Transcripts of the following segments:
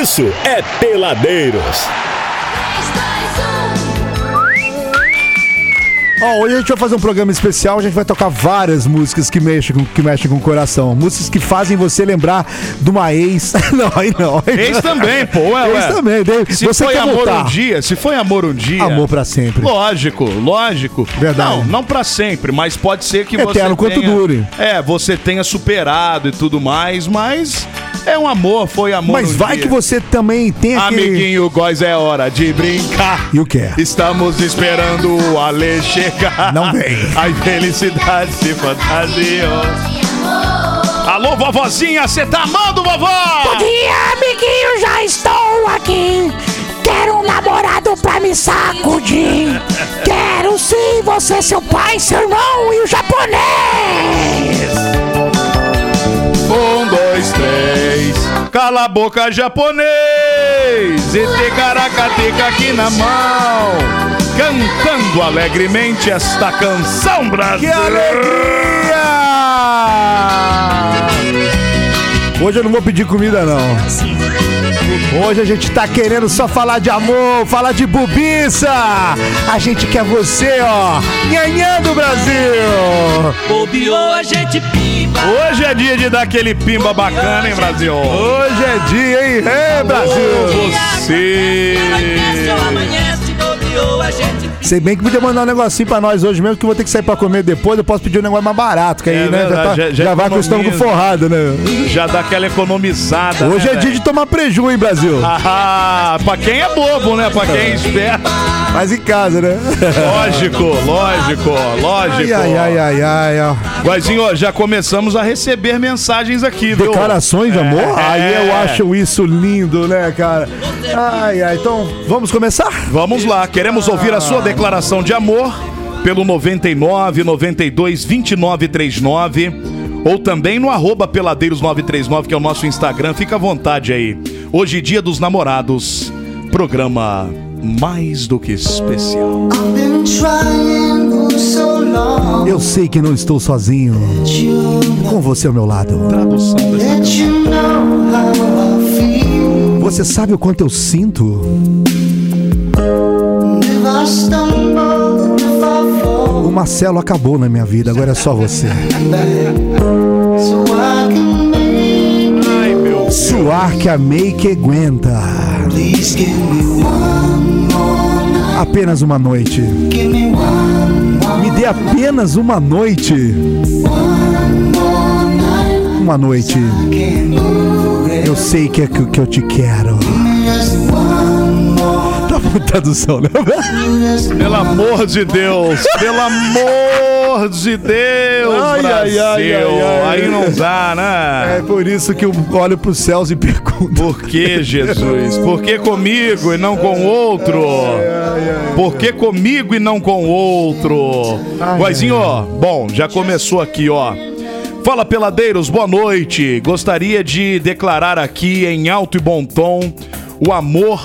isso é Peladeiros. Ó, hoje a gente vai fazer um programa especial, a gente vai tocar várias músicas que mexem com, que mexem com o coração. Músicas que fazem você lembrar de uma ex. não, aí não. Ex também, pô. Ué, Ex ué. também. Se você foi quer amor voltar. um dia, se foi amor um dia. Amor pra sempre. Lógico, lógico. Verdade. Não, não pra sempre, mas pode ser que você Eterno quanto tenha, dure. É, você tenha superado e tudo mais, mas é um amor, foi amor Mas um vai dia. que você também tem aquele... Amiguinho, góis, é hora de brincar. E o que é? Estamos esperando o Ale chegar. Não vem. A felicidade se fantasiou. Alô, vovozinha, você tá amando, vovó? Bom dia, amiguinho, já estou aqui. Quero um namorado pra me sacudir. Quero sim você, seu pai, seu irmão e o japonês. Um, dois, três. Cala a boca, japonês. E ticaracateca aqui na mão. Cantando alegremente esta canção, Brasil. Que alegria! Hoje eu não vou pedir comida, não. Hoje a gente tá querendo só falar de amor, falar de bobiça. A gente quer você, ó. Nhanhã do Brasil. Bobeou a gente pimba. Hoje é dia de dar aquele pimba bacana, hein, Brasil? Hoje é dia, hein? Ê, Brasil. Você. Amanhece ou amanhece, bobeou a gente Sei bem que podia mandar um negocinho pra nós hoje mesmo, que eu vou ter que sair pra comer depois. Eu posso pedir um negócio mais barato, que aí, É né? Já, verdade, tá- já- já já vai com o estômago forrado, né? Já dá aquela economizada. Hoje né, é dia de tomar preju, hein, Brasil? Ah, pra quem é bobo, né? Pra quem é esperto. Mas em casa, né? Lógico, lógico, lógico. Ai, ai, ai, ai, ai. Guazinho, já começamos a receber mensagens aqui, viu? Declarações de amor? É. Aí eu acho isso lindo, né, cara? Ai, ai, então vamos começar? Vamos lá, queremos ouvir a sua declaração de amor pelo 99 92 29 39 ou também no arroba peladeiros 939, que é o nosso Instagram. Fica à vontade aí. Hoje, dia dos namorados, programa mais do que especial. Eu sei que não estou sozinho. Com você ao meu lado. Você sabe o quanto eu sinto? O Marcelo acabou na minha vida, agora é só você. Suar que amei que aguenta. Apenas uma noite. Me dê apenas uma noite. Uma noite. Eu sei que é que eu te quero. Tá tradução, né? Pelo amor de Deus, pelo amor de Deus, Ai, Brasil. ai, ai. Aí não dá, né? É por isso que eu olho pros céus e pergunto. Por que, Jesus? Por que comigo e não com outro? Por que comigo e não com outro? Guazinho, ó, bom, já começou aqui, ó. Fala, peladeiros, boa noite. Gostaria de declarar aqui em alto e bom tom o amor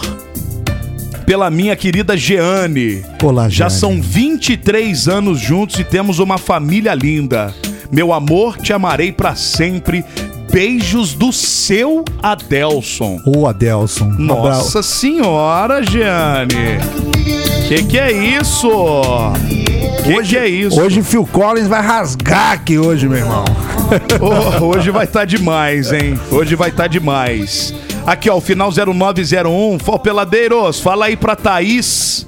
pela minha querida Jeane. Olá, Já Jeane. são 23 anos juntos e temos uma família linda. Meu amor, te amarei pra sempre. Beijos do seu Adelson. Ô, Adelson. um abra- Nossa senhora, Jeane. Que que é isso? Que que é isso? Hoje Phil Collins vai rasgar aqui hoje, meu irmão. Oh, hoje vai estar demais, hein? Hoje vai estar demais. Aqui, ó, o final 0901. Fó, peladeiros, fala aí pra Thaís.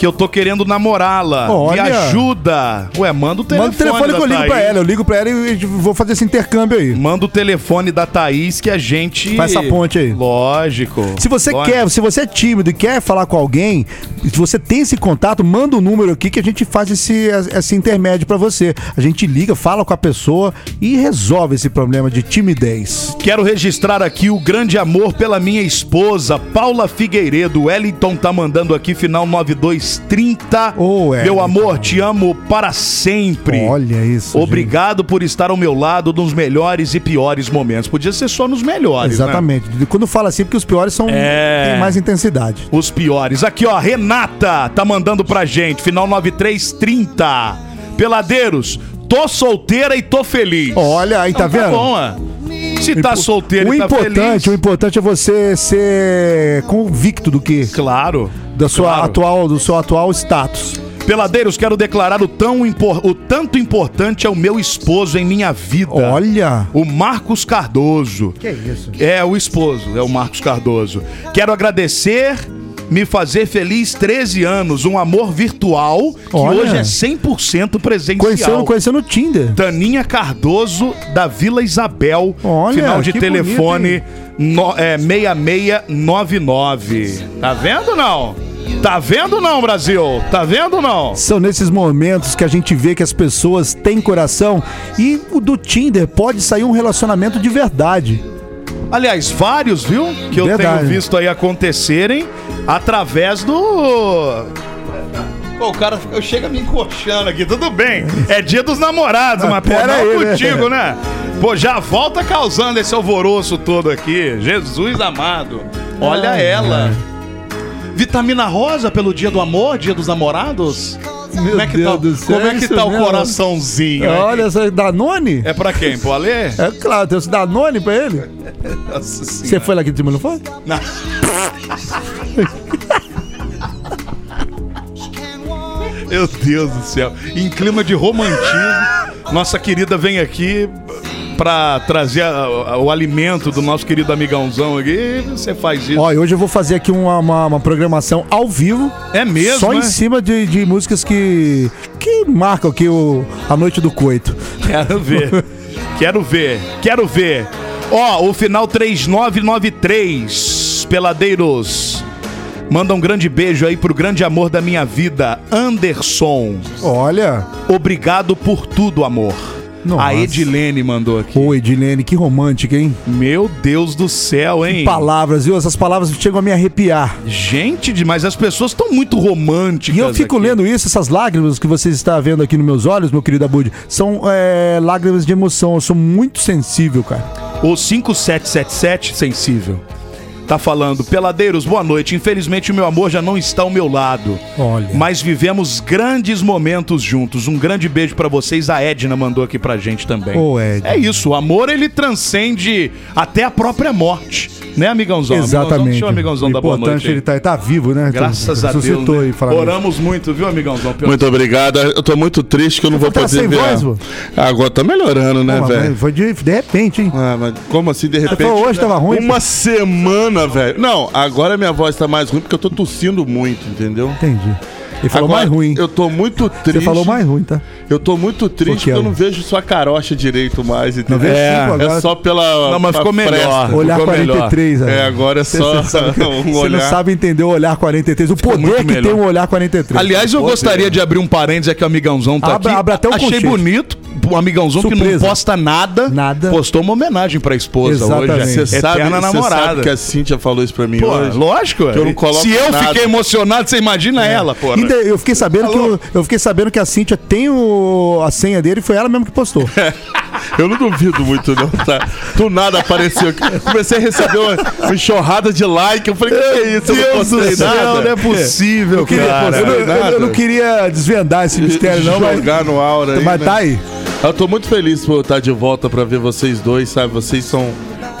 Que eu tô querendo namorá-la. Me Olha. ajuda. Ué, manda o telefone. Manda o telefone da que eu ligo Thaís. pra ela. Eu ligo pra ela e e vou fazer esse intercâmbio aí. Manda o telefone da Thaís que a gente. Faz essa ponte aí. Lógico. Se você Lógico. quer, se você é tímido e quer falar com alguém, se você tem esse contato, manda o número aqui que a gente faz esse, esse intermédio pra você. A gente liga, fala com a pessoa e resolve esse problema de timidez. Quero registrar aqui o grande amor pela minha esposa, Paula Figueiredo. O Wellington tá mandando aqui, final 9230. Ô, Wellington. Meu amor, te amo para sempre. Olha isso. Obrigado por estar ao meu lado nos melhores e piores momentos. Podia ser só nos gente. melhores, né? Exatamente. Quando fala assim, porque os piores são É. tem mais intensidade. Os piores. Aqui, ó, Renata tá mandando pra gente, final 9330. Peladeiros, tô solteira e tô feliz. Olha, aí tá Então vendo? bom, ó. Se tá solteiro o e tá importante, feliz. o importante é você ser convicto do que Claro. Da sua claro. atual, do seu atual status. Peladeiros, quero declarar o, tão impor- o tanto importante é o meu esposo em minha vida. Olha, O Marcos Cardoso. que isso? É o esposo, é o Marcos Cardoso. Quero agradecer, me fazer feliz 13 anos, um amor virtual que Olha. hoje é 100% presencial. Conhecendo, conhecendo o Tinder. Taninha Cardoso, da Vila Isabel. Olha, final de telefone no, é, 6699. Tá vendo não? Tá vendo não, Brasil? Tá vendo não? São nesses momentos que a gente vê que as pessoas têm coração e o do Tinder pode sair um relacionamento de verdade. Aliás, vários, viu? Que eu Verdade. tenho visto aí acontecerem através do. Pô, o cara chega me encoxando aqui, tudo bem. É dia dos namorados, mas pô, não aí, né? contigo, né? Pô, já volta causando esse alvoroço todo aqui. Jesus amado. Olha Ai, ela. Vitamina rosa pelo dia do amor, dia dos namorados? Meu como é que Deus tá, do céu, como é que isso tá o coraçãozinho? Olha, essa Danone? É pra quem? Pro Alê? É claro, tem esse Danone pra ele. Nossa Você foi lá aqui de cima, não foi? Não. Meu Deus do céu. Em clima de romantismo, nossa querida vem aqui pra trazer a- a- o alimento do nosso querido amigãozão aqui. Você faz isso. Ó, e hoje eu vou fazer aqui uma, uma, uma programação ao vivo. É mesmo, Só né? em cima de, de músicas que, que marcam aqui o, a noite do coito. Quero ver. Quero ver. Quero ver. Ó, o final 3993. Peladeiros. Manda um grande beijo aí pro grande amor da minha vida, Anderson. Olha. Obrigado por tudo, amor. Nossa. A Edilene mandou aqui. Oi, Edilene, que romântica, hein? Meu Deus do céu, hein? Palavras, viu? Essas palavras chegam a me arrepiar. Gente, demais, as pessoas estão muito românticas. E eu fico aqui. lendo isso, essas lágrimas que você está vendo aqui nos meus olhos, meu querido Abud, são é, lágrimas de emoção. Eu sou muito sensível, cara. O 5777 sensível. Tá falando, peladeiros, boa noite. Infelizmente o meu amor já não está ao meu lado. Olha. Mas vivemos grandes momentos juntos. Um grande beijo pra vocês. A Edna mandou aqui pra gente também. Ô, Edna. É isso, o amor ele transcende até a própria morte. Né, amigãozão? Amigãozão, Exatamente. Deixa o amigãozão o da boa importante noite. aí. ele tá, tá vivo, né? Graças a Deus. Né? Oramos muito, viu, amigãozão? Pelo- Muito obrigado. Eu tô muito triste que eu não vou tá poder ver. Agora tá melhorando, né, velho? Foi de, de repente, hein? Ah, mas como assim, de repente? falou hoje tava ruim, Uma semana, velho. Não, agora minha voz tá mais ruim porque eu tô tossindo muito, entendeu? Entendi. Ele falou Agora, mais ruim. Eu tô muito triste. Você falou mais ruim, tá? Eu tô muito triste porque eu Kelly. não vejo sua carocha direito mais, entendeu? vê É, cinco agora. É só pela. Não, mas ficou melhor. fresta. Olhar ficou 43, É, agora é só Você sabe, um você olhar. não sabe entender o olhar 43. O poder muito que melhor. tem o olhar 43. Aliás, eu gostaria de abrir um parênteses aqui, o amigãozão tá Abre- aqui. abre até o Achei conchete. bonito. O amigãozão que Surpresa. não posta nada, Nada. postou uma homenagem pra esposa Exatamente. hoje. Você sabe, namorada. sabe que a Cíntia falou isso pra mim Pô, hoje? lógico. Que eu não coloco Se eu fiquei emocionado, você imagina ela, pô. Ainda eu fiquei sabendo que o- eu fiquei sabendo que a Cíntia tem o, a senha dele e foi ela mesmo que postou. Eu não duvido muito, não, tá? Do nada apareceu. Comecei a receber uma, uma enxurrada de like. Eu falei, que, que é isso? Eu não postei nada. não é possível, Eu, cara. não, eu- eu- eu não queria desvendar esse mistério, não, mas, Jogar no aura aí, mas né? tá aí. Eu tô muito feliz por estar de volta pra ver vocês dois, sabe? Vocês são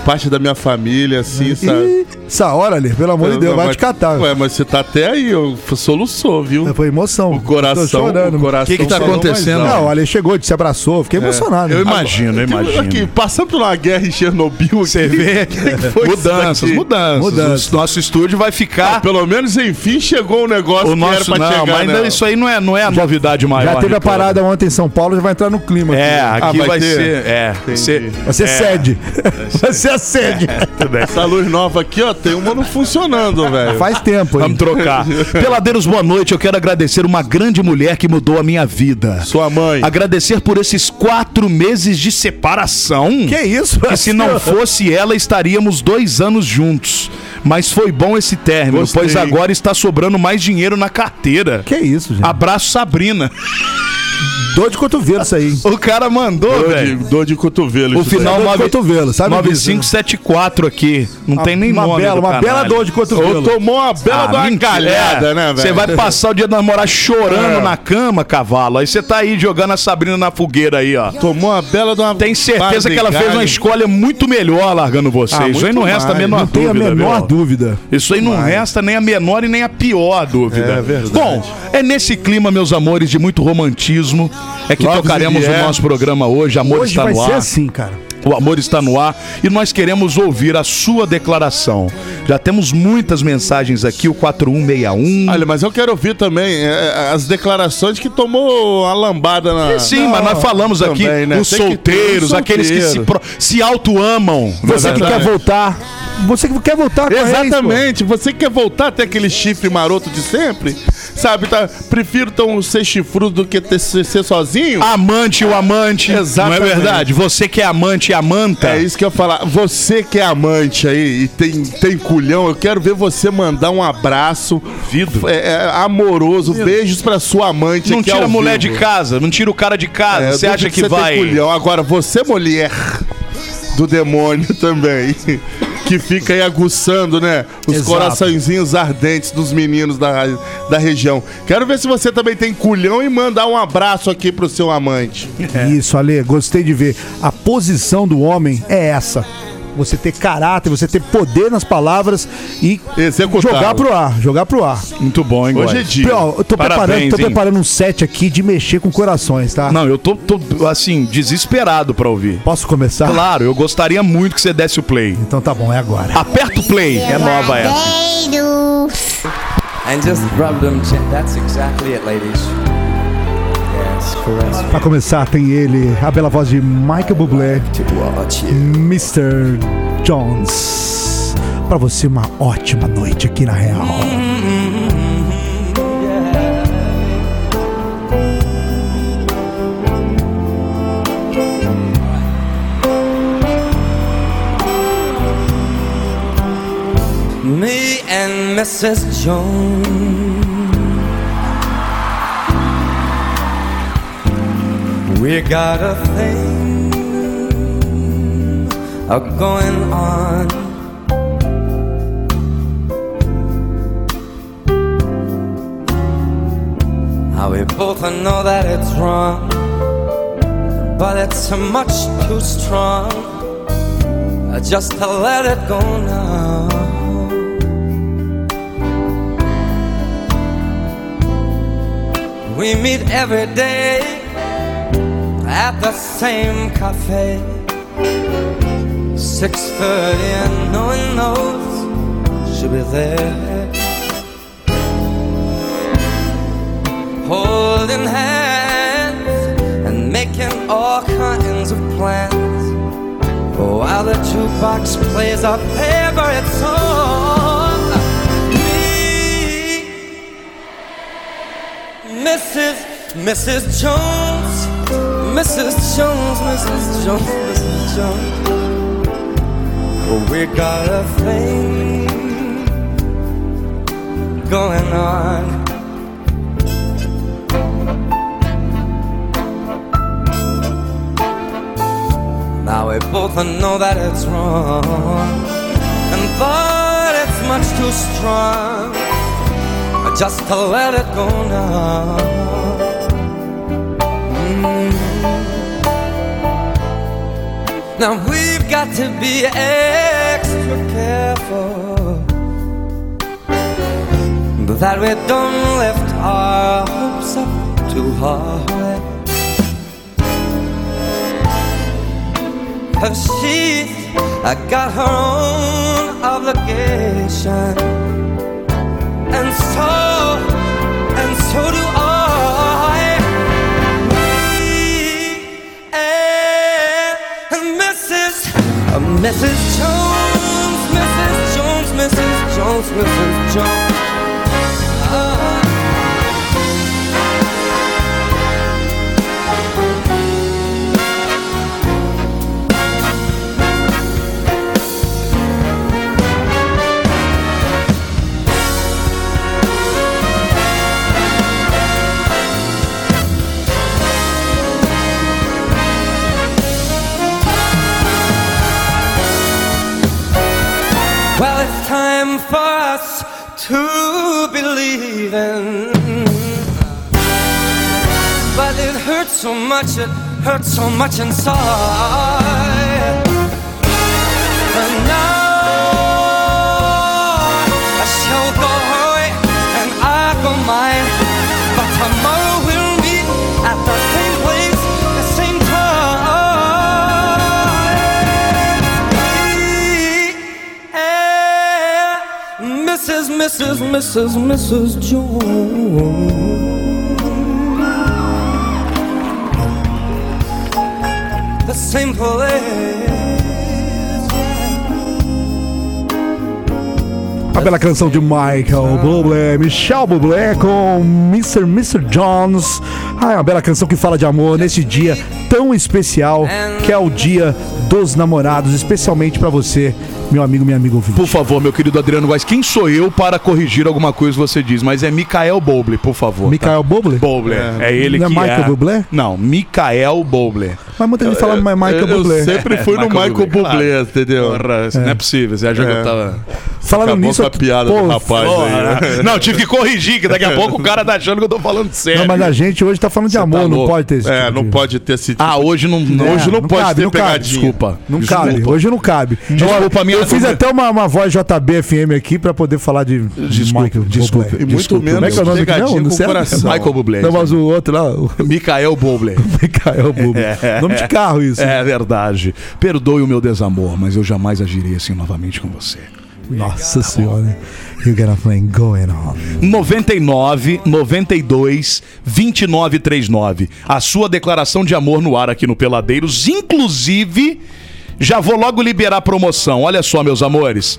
parte da minha família, assim, sabe? E essa hora ali, pelo amor de Deus, vai mas- te catar. Ué, mas você tá até aí, eu soluçou, viu? Foi emoção. O coração, chorando. o coração Que que tá acontecendo? Não, o Ale chegou, se abraçou, fiquei emocionado. Eu imagino, eu imagino. Aqui, passando por uma guerra em Chernobyl. Você vê que foi isso mudanças, mudanças, Mudanças. O nosso estúdio vai ficar. Pelo menos, enfim, chegou o negócio o que era nosso pra não, chegar, mas ainda né? isso aí não é, não é a novidade maior. Já teve a parada ontem em São Paulo, já vai entrar no clima. É, aqui. aqui Ah, vai vai, ser. É, vai ser. Vai ser é, sede. Vai ser a sede. Essa luz nova aqui, ó, tem uma não funcionando, velho. Faz tempo, hein? Vamos trocar. Peladeiros, boa noite. Eu quero agradecer uma grande mulher que mudou a minha vida. Sua mãe. Agradecer por esses quatro meses de separação. Que isso? Que se não fosse ela, estaríamos dois anos juntos. Mas foi bom esse término, Gostei. pois agora está sobrando mais dinheiro na carteira. Que isso, gente? Abraço, Sabrina. Dor de cotovelo isso aí. O cara mandou, Dor de, velho. dor de cotovelo. O final daí. Dor de 9 cotovelo, sabe disso, 9574 aqui. Não tem nem uma nome bela, uma bela dor de cotovelo. Ou tomou uma bela de uma galhada, É, né, velho? Você vai passar o dia do namorar chorando É. na cama, cavalo. Aí você tá aí jogando a Sabrina na fogueira aí, ó. Tomou uma bela de uma. Tem certeza que ela fez uma escolha muito melhor largando vocês. Ah, Isso aí não resta a mais. menor Não tem a dúvida. menor viu? dúvida. Isso aí não resta nem a menor e nem a pior dúvida. É verdade. Bom, é nesse clima, meus amores, de muito romantismo, é que Loves tocaremos o nosso programa hoje. Amor Hoje está vai no ser ar. assim, cara. O amor está no ar e nós queremos ouvir a sua declaração. Já temos muitas mensagens aqui, o 4161. Olha, mas eu quero ouvir também é, as declarações que tomou a lambada na. Sim, mas nós falamos aqui também, né? os Tem que solteiros, um aqueles que se, pro- se auto-amam. não é Você que quer voltar. Você que quer voltar com a ex. Exatamente. Você quer voltar até aquele chifre maroto de sempre? Sabe, tá? Prefiro tão ser chifrudo do que ter, ser, sozinho? Amante o amante. Exatamente. Não é verdade? Você que é amante e amanta. É isso que eu ia falar. Você que é amante aí e tem, tem culhão, eu quero ver você mandar um abraço Vido. é, é, amoroso, beijos pra sua amante. Não tira a mulher vivo. de casa, não tira o cara de casa. É, você acha duvido que você vai. Tem culhão. Agora, você, mulher do demônio também, que fica aí aguçando, né? Os Exato. coraçõezinhos ardentes dos meninos da, da região. Quero ver se você também tem culhão e mandar um abraço aqui pro seu amante. Isso, Ale, gostei de ver. A posição do homem é essa. Você ter caráter, você ter poder nas palavras e Executar. jogar pro ar, jogar pro ar. Muito bom, hein, Hoje é dia. Ó, eu tô, Parabéns, preparando, tô hein? preparando um set aqui de mexer com corações, tá? Não, eu tô, tô, assim, desesperado pra ouvir. Posso começar? Claro, eu gostaria muito que você desse o play. Então tá bom, é agora. Aperta o play. É nova essa. And just rub them. That's exactly it, ladies. Pra começar, tem ele, a bela voz de Michael Bublé. Mr. Jones. Pra você, uma ótima noite aqui na Real. Me and Mrs. Jones. We got a thing a going on. Now we both know that it's wrong, but it's much too strong just to let it go now. We meet every day at the same cafe. Six thirty, and no one knows she'll be there, holding hands and making all kinds of plans. Oh, While the jukebox plays our favorite song, me Mrs. Mrs. Jones, Mrs. Jones, Mrs. Jones, Mrs. Jones. We got a thing going on. Now we both know that it's wrong, and that it's much too strong just to let it go now. Now we've got to be extra careful that we don't lift our hopes up too high. Cause she's got her own obligation and so, Mrs. Jones, Mrs. Jones, Mrs. Jones, Mrs. Jones. Believe. But it hurts so much, it hurts so much inside. Mrs. Mrs. Mrs. Jones. The same place. A bela canção de Michael Bublé, Michel Bublé com Mr. Mr. Jones. Ah, é uma bela canção que fala de amor nesse dia tão especial que é o dia dos namorados, especialmente pra você, meu amigo, minha amiga ouvinte. Por favor, meu querido Adriano Góes, quem sou eu para corrigir alguma coisa que você diz? Mas é Mikael Boble, por favor. tá? Michael Bublé? Boble. É, ele Não é que Michael é. Bublé? Não, Mikael Boble. Mas muita gente fala Michael eu, Bublé. eu sempre fui no Michael Bublé, claro. entendeu? Não é possível. Você acha que eu tava. Falando Acabou nisso, com a piada pô, do rapaz Porra, aí. né? Não, tive que corrigir, que daqui a pouco o cara tá achando que eu tô falando sério. Não, mas a gente hoje tá falando de amor, tá não pode ter esse É, tipo não de- pode ter esse. Ah, hoje não. É, hoje não, pode cabe, ter não cabe. pegadinha. Desculpa. Não Desculpa. cabe, hoje não cabe. Desculpa, minha- Eu fiz até uma, uma voz JB FM aqui pra poder falar de Desculpa, Michael desculpa. Bublé. E muito Desculpa, menos Como é que é o nome pegadinha Não, não com o coração. Michael Bublé. Não, mas o outro lá, o Mikael Boble. Michael Bublé. Nome de carro isso. É verdade. Perdoe o meu desamor, mas eu jamais agirei assim novamente com você. Nossa senhora. You got a thing going on. 99 92 29 39. A sua declaração de amor no ar aqui no Peladeiros. Inclusive, já vou logo liberar a promoção. Olha só, meus amores.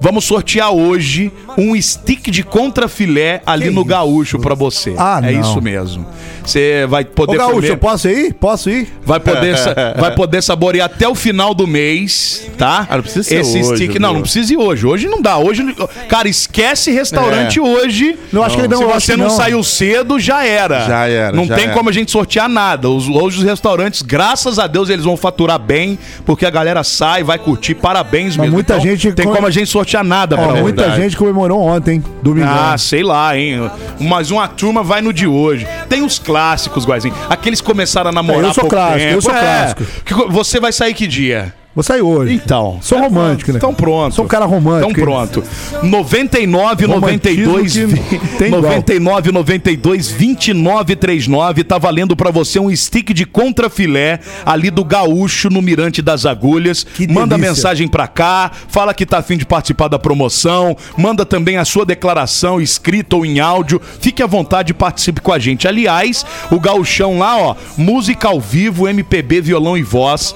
Vamos sortear hoje um stick de contrafilé ali no Gaúcho pra você. Ah, é não. isso mesmo. Você vai Ô, poder Gaúcho, comer- eu posso ir? Posso ir? Vai poder, vai poder saborear até o final do mês, tá? Ah, não precisa ser Esse hoje, stick. viu? Não, não precisa ir hoje. Hoje não dá. Hoje. Cara, esquece restaurante É. hoje. Não, acho que não, Se você que não, não. saiu cedo, já era. Já era, Não já tem era. como a gente sortear nada. Os, hoje os restaurantes, graças a Deus, eles vão faturar bem, porque a galera sai, vai curtir. Parabéns Mas mesmo. muita gente Tem co- como a gente sortear nada, Ó, pra muita verdade. gente comemorou ontem, domingo. ah, sei lá, hein? Mas uma turma vai no de hoje. Tem os clássicos, Guazinho. Aqueles que começaram a namorar É, eu sou clássico, tempo. eu sou É. clássico. Você vai sair que dia? Vou sair hoje. Então. Sou romântico, né? Então pronto. Sou um cara romântico. Então pronto. 99 Romantismo 92 que tem igual. 99 92 29 39 tá valendo pra você um stick de contrafilé ali do Gaúcho no Mirante das Agulhas. Que manda delícia. mensagem pra cá, fala que tá afim de participar da promoção, manda também a sua declaração escrita ou em áudio. Fique à vontade e participe com a gente. Aliás, o Gauchão lá, ó, música ao vivo, MPB, violão e voz.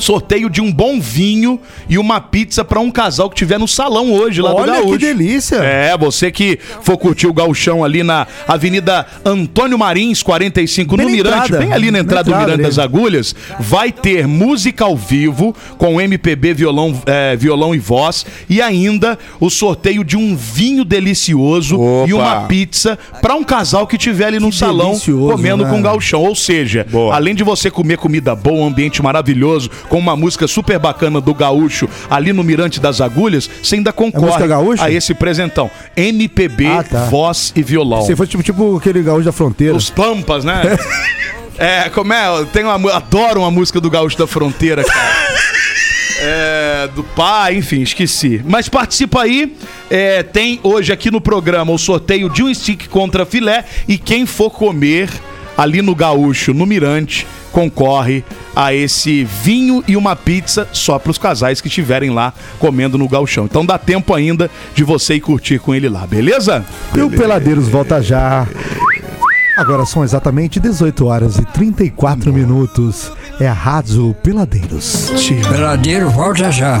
Sorteio de um bom vinho e uma pizza pra um casal que tiver no salão hoje lá do Olha Gaúcho. que delícia. É, você que for curtir o gauchão ali na Avenida Antônio Marins, 45, Bem no Mirante, entrada, bem ali na na entrada do entrada Mirante das Agulhas, vai ter música ao vivo com MPB, violão, é, violão e voz e ainda o sorteio de um vinho delicioso Opa. e uma pizza pra um casal que tiver ali no Que salão comendo né? com gauchão. Ou seja, Boa. além de você comer comida boa, um ambiente maravilhoso, com uma música super bacana do gaúcho ali no Mirante das Agulhas, você ainda concorre música gaúcha? a esse presentão. MPB, Ah, tá. voz e violão. Se fosse tipo, tipo aquele gaúcho da fronteira. Os Pampas, né? é, como é? Eu tenho uma, adoro uma música do Gaúcho da Fronteira, cara. É, do pai, enfim, esqueci. Mas participa aí. é, tem hoje aqui no programa o sorteio de um stick contra filé. E quem for comer ali no Gaúcho, no Mirante, concorre a esse vinho e uma pizza só para os casais que estiverem lá comendo no Gauchão. Então dá tempo ainda de você ir curtir com ele lá, beleza? E o Peladeiros volta já. Agora são exatamente 18 horas e 34 minutos. É a Rádio Peladeiros. Peladeiro, volta já.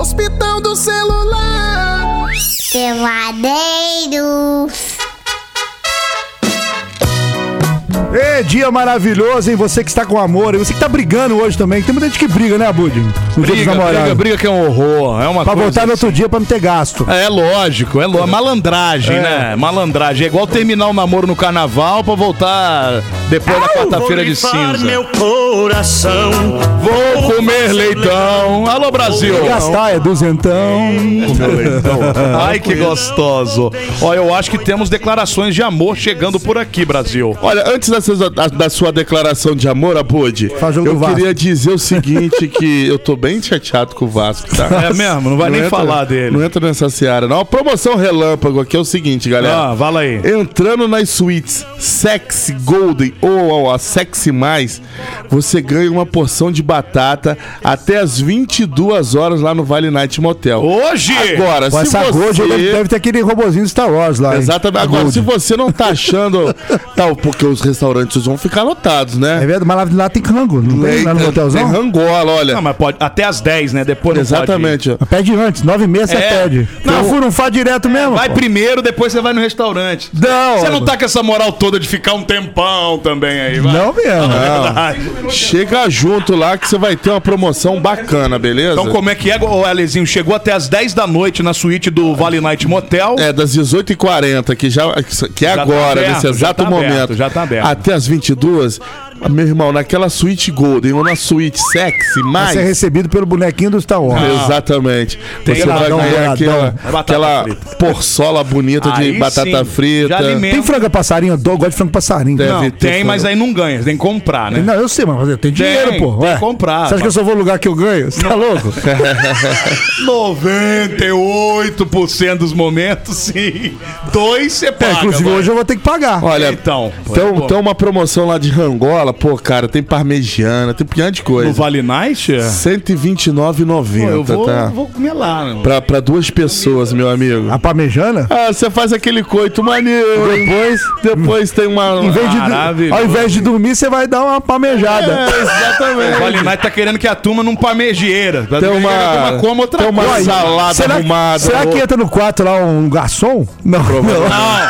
Hospital do celular. Peladeiros. Ê, dia maravilhoso, hein? Você que está com amor, e você que tá brigando hoje também. Tem muita gente que briga, né, Bud? No dia dos Briga, namorados. briga, briga que é um horror. É uma Pra coisa voltar no outro assim. dia pra não ter gasto. É lógico, é lógico. Malandragem, É. né? Malandragem. É igual terminar o namoro no carnaval pra voltar depois da quarta-feira de cinza. meu coração. Vou comer leitão. Alô, Brasil. Gastar é duzentão. Ai, que gostoso. Ó, eu acho que temos declarações de amor chegando por aqui, Brasil. Olha, antes da da- da sua declaração de amor, Abud, jogo eu queria dizer o seguinte, que eu tô bem chateado com o Vasco, tá? É mesmo? Não vai nem entra- falar dele. Não entra nessa seara, não. A promoção relâmpago aqui é o seguinte, galera. Ah, fala aí. Entrando nas suítes Sexy Golden ou a Sexy Mais, você ganha uma porção de batata até as 22 horas lá no Vale Night Motel. Hoje! Agora, Com se essa você... Gold deve, deve ter aquele robozinho do Star Wars lá. hein? Exatamente. A Agora, Gold. se você não tá achando... tal, porque os restaurantes vão ficar lotados, né? É verdade, mas lá, lá tem rango, não tem lá no tem hotelzão? rangola, olha. Não, mas pode. Até as 10, né? Depois não Exatamente. ó. Pede antes, nove meses você É. pede. Não. Não, fui, não faz direto mesmo. Vai pô. primeiro, depois você vai no restaurante. Não, Você não tá com essa moral toda de ficar um tempão também aí, vai. Não mesmo. Verdade. Chega junto lá que você vai ter uma promoção bacana, beleza? Então, como é que é, ô Alezinho? Chegou até as 10 da noite na suíte do Vale Night Motel. É, das 18h40, que, já, que é Já tá agora, aberto, nesse já exato tá aberto, momento. já tá aberto. Até as 22 meu irmão, naquela suíte Golden ou na suíte sexy, Vai mais. ser recebido pelo bonequinho do Star Wars. Exatamente. Tem Você vai ganhar aquela, É aquela porçola bonita de Aí batata sim, frita. Tem frango passarinho? Eu dou- gosto de frango passarinho. não, tem, mas aí não ganha. Tem que comprar, né? Não, eu sei, mas eu tenho dinheiro, Tem, pô. tem que comprar, Você acha que eu só vou no lugar que eu ganho? Você tá louco? 98% dos momentos, sim. Dois você É, paga. inclusive vai. hoje eu vou ter que pagar. Olha, então. Então, então uma promoção lá de rangola, pô, cara, tem parmegiana, tem um punhado de coisa. No Vale Night? R$ 129,90, Pô, eu vou, tá? vou comer lá, né? Pra, pra duas pessoas, meu amigo. A parmejana? Ah, você faz aquele coito maneiro. Depois, Depois tem uma. em vez de, ao invés de dormir, você vai dar uma pamejada. É, exatamente. O Vale Night tá querendo que a turma não pamejeira. Tá Tem uma, outra tem uma coisa. salada será, arrumada. será que entra no quarto lá um garçom? Não, não. Não.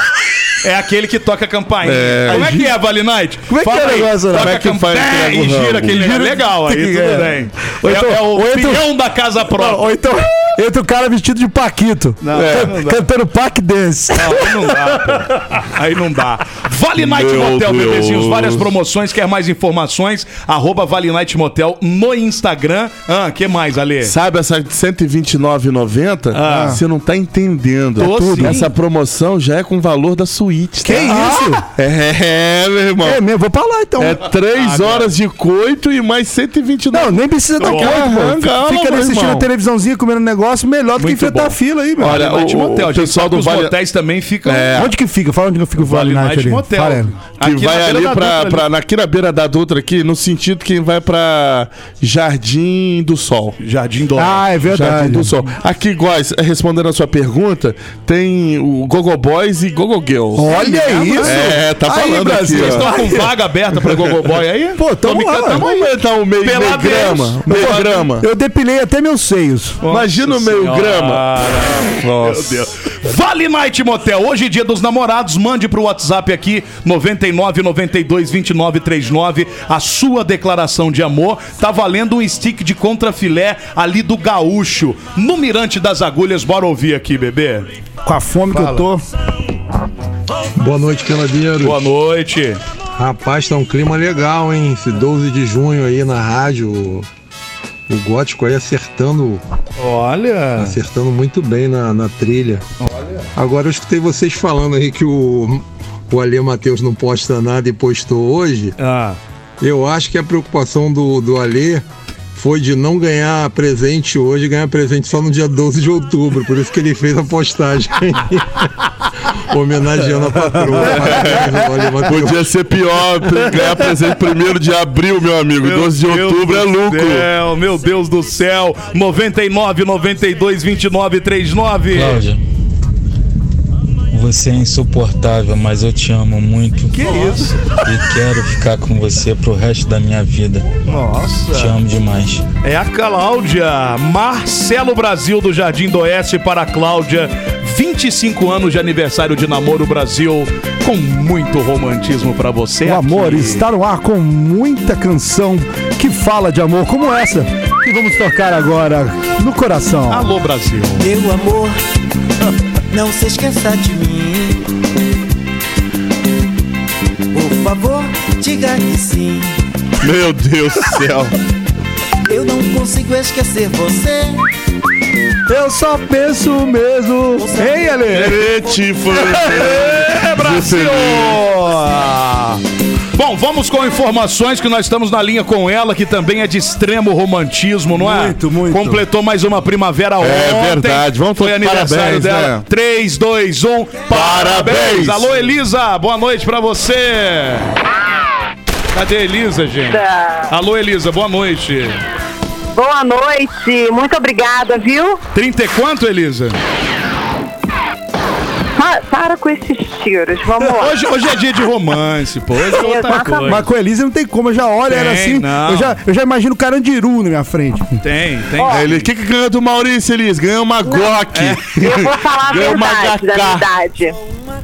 É aquele que toca a campainha. É. Como é que é, Vale Night? Como é que Fala é o negócio? Toca é a campainha e gira rango? aquele... É legal, aí tudo É. bem. Ou então- é, é o então- da casa própria. Ou então entra o cara vestido de Paquito. Não, can- não cantando Pac Dance. Não, aí não dá, pô. Aí não dá. Vale Night Meu Motel, Deus. bebezinhos. Várias promoções. Quer mais informações? Arroba Vale Night Motel no Instagram. Ah, que mais, Ale? Sabe essa de R$ 129,90? Ah. Você não tá entendendo. Tô sim. Essa promoção já é com o valor da suíte. Que tá? isso? É, meu irmão. É mesmo, vou pra lá então. É três horas de coito e mais 129. Não, nem precisa dar Bom, conta, pô. arranca, Fica assistindo irmão. a televisãozinha, comendo negócio, melhor do que enfrentar a fila aí, meu. Olha, o- Motel. o pessoal que do Vale- motéis também ficam... É. Onde que fica? Fala onde que fica o Vale, Vale Night ali. Motel. Fala. Que Aqui na vai ali pra, Dutra, pra- aqui na beira da Dutra aqui, no sentido quem vai pra Jardim do Sol. Jardim do Ah, é Jardim verdade. do Sol. Aqui, Góis, respondendo a sua pergunta, tem o Gogo Boys e Gogo Girls. Olha isso. É, tá Aí, falando Brasil, aqui, Vocês estão com vaga aberta pra Gogo Boy aí? Pô, tamo lá, tamo Vamos aumentar o meio, meio grama. Meio grama. Eu depilei até meus seios. Imagina o meio Senhora. grama. Nossa. Meu Deus. Vale Night Motel. Hoje, dia dos namorados. Mande pro WhatsApp aqui, 99 92 29 39, a sua declaração de amor. Tá valendo um stick de contrafilé ali do Gaúcho, no Mirante das Agulhas. Bora ouvir aqui, bebê. Com a fome que eu tô. Boa noite, Peladeiros. Boa noite. Rapaz, tá um clima legal, hein? Esse 12 de junho aí na rádio. o- gótico aí acertando, Olha. acertando muito bem na, na trilha. Agora eu escutei vocês falando aí que o, o Alê Matheus não posta nada e postou hoje. Ah. Eu acho que a preocupação do, do Alê foi de não ganhar presente hoje, ganhar presente só no dia 12 de outubro. Por isso que ele fez a postagem. Homenageando a patroa. Podia ser pior, ganhar presente primeiro de abril, meu amigo. 12 de Deus outubro é lucro. Céu, meu Deus do céu. 99 92 29 39. Cláudia, Você é insuportável, mas eu te amo muito. Que isso? E quero ficar com você pro resto da minha vida. Nossa. Te amo demais. É a Cláudia. Marcelo Brasil do Jardim do Oeste para a Cláudia. 25 anos de aniversário de namoro Brasil. Com muito romantismo pra você. O amor aqui. está no ar com muita canção que fala de amor, como essa que vamos tocar agora no coração. Alô, Brasil. Meu amor, não se esqueça de mim. Por favor, diga que sim. Meu Deus do céu. Eu não consigo esquecer você. Eu só penso mesmo. Ei, Ale! É, Brasil! Bom, vamos com informações que nós estamos na linha com ela, que também é de extremo romantismo, não é? Muito, muito. Completou mais uma primavera ontem. É verdade. Vamos Foi aniversário parabéns, dela. né? 3, 2, 1. Parabéns! Alô, Elisa. Boa noite pra você. Cadê a Elisa, gente? Alô, Elisa. Boa noite. Boa noite, muito obrigada, viu? 30 e quanto, Elisa? Pa- para com esses tiros, vamos lá. Hoje, hoje é dia de romance, pô. Hoje é outra coisa. Mas com a Elisa não tem como, eu já olho ela assim, não. eu já, eu já imagino o Carandiru na minha frente. Tem, tem. Ele, o que, que ganhou do Maurício, Elis? Ganhou uma Glock. Eu vou falar a verdade da minha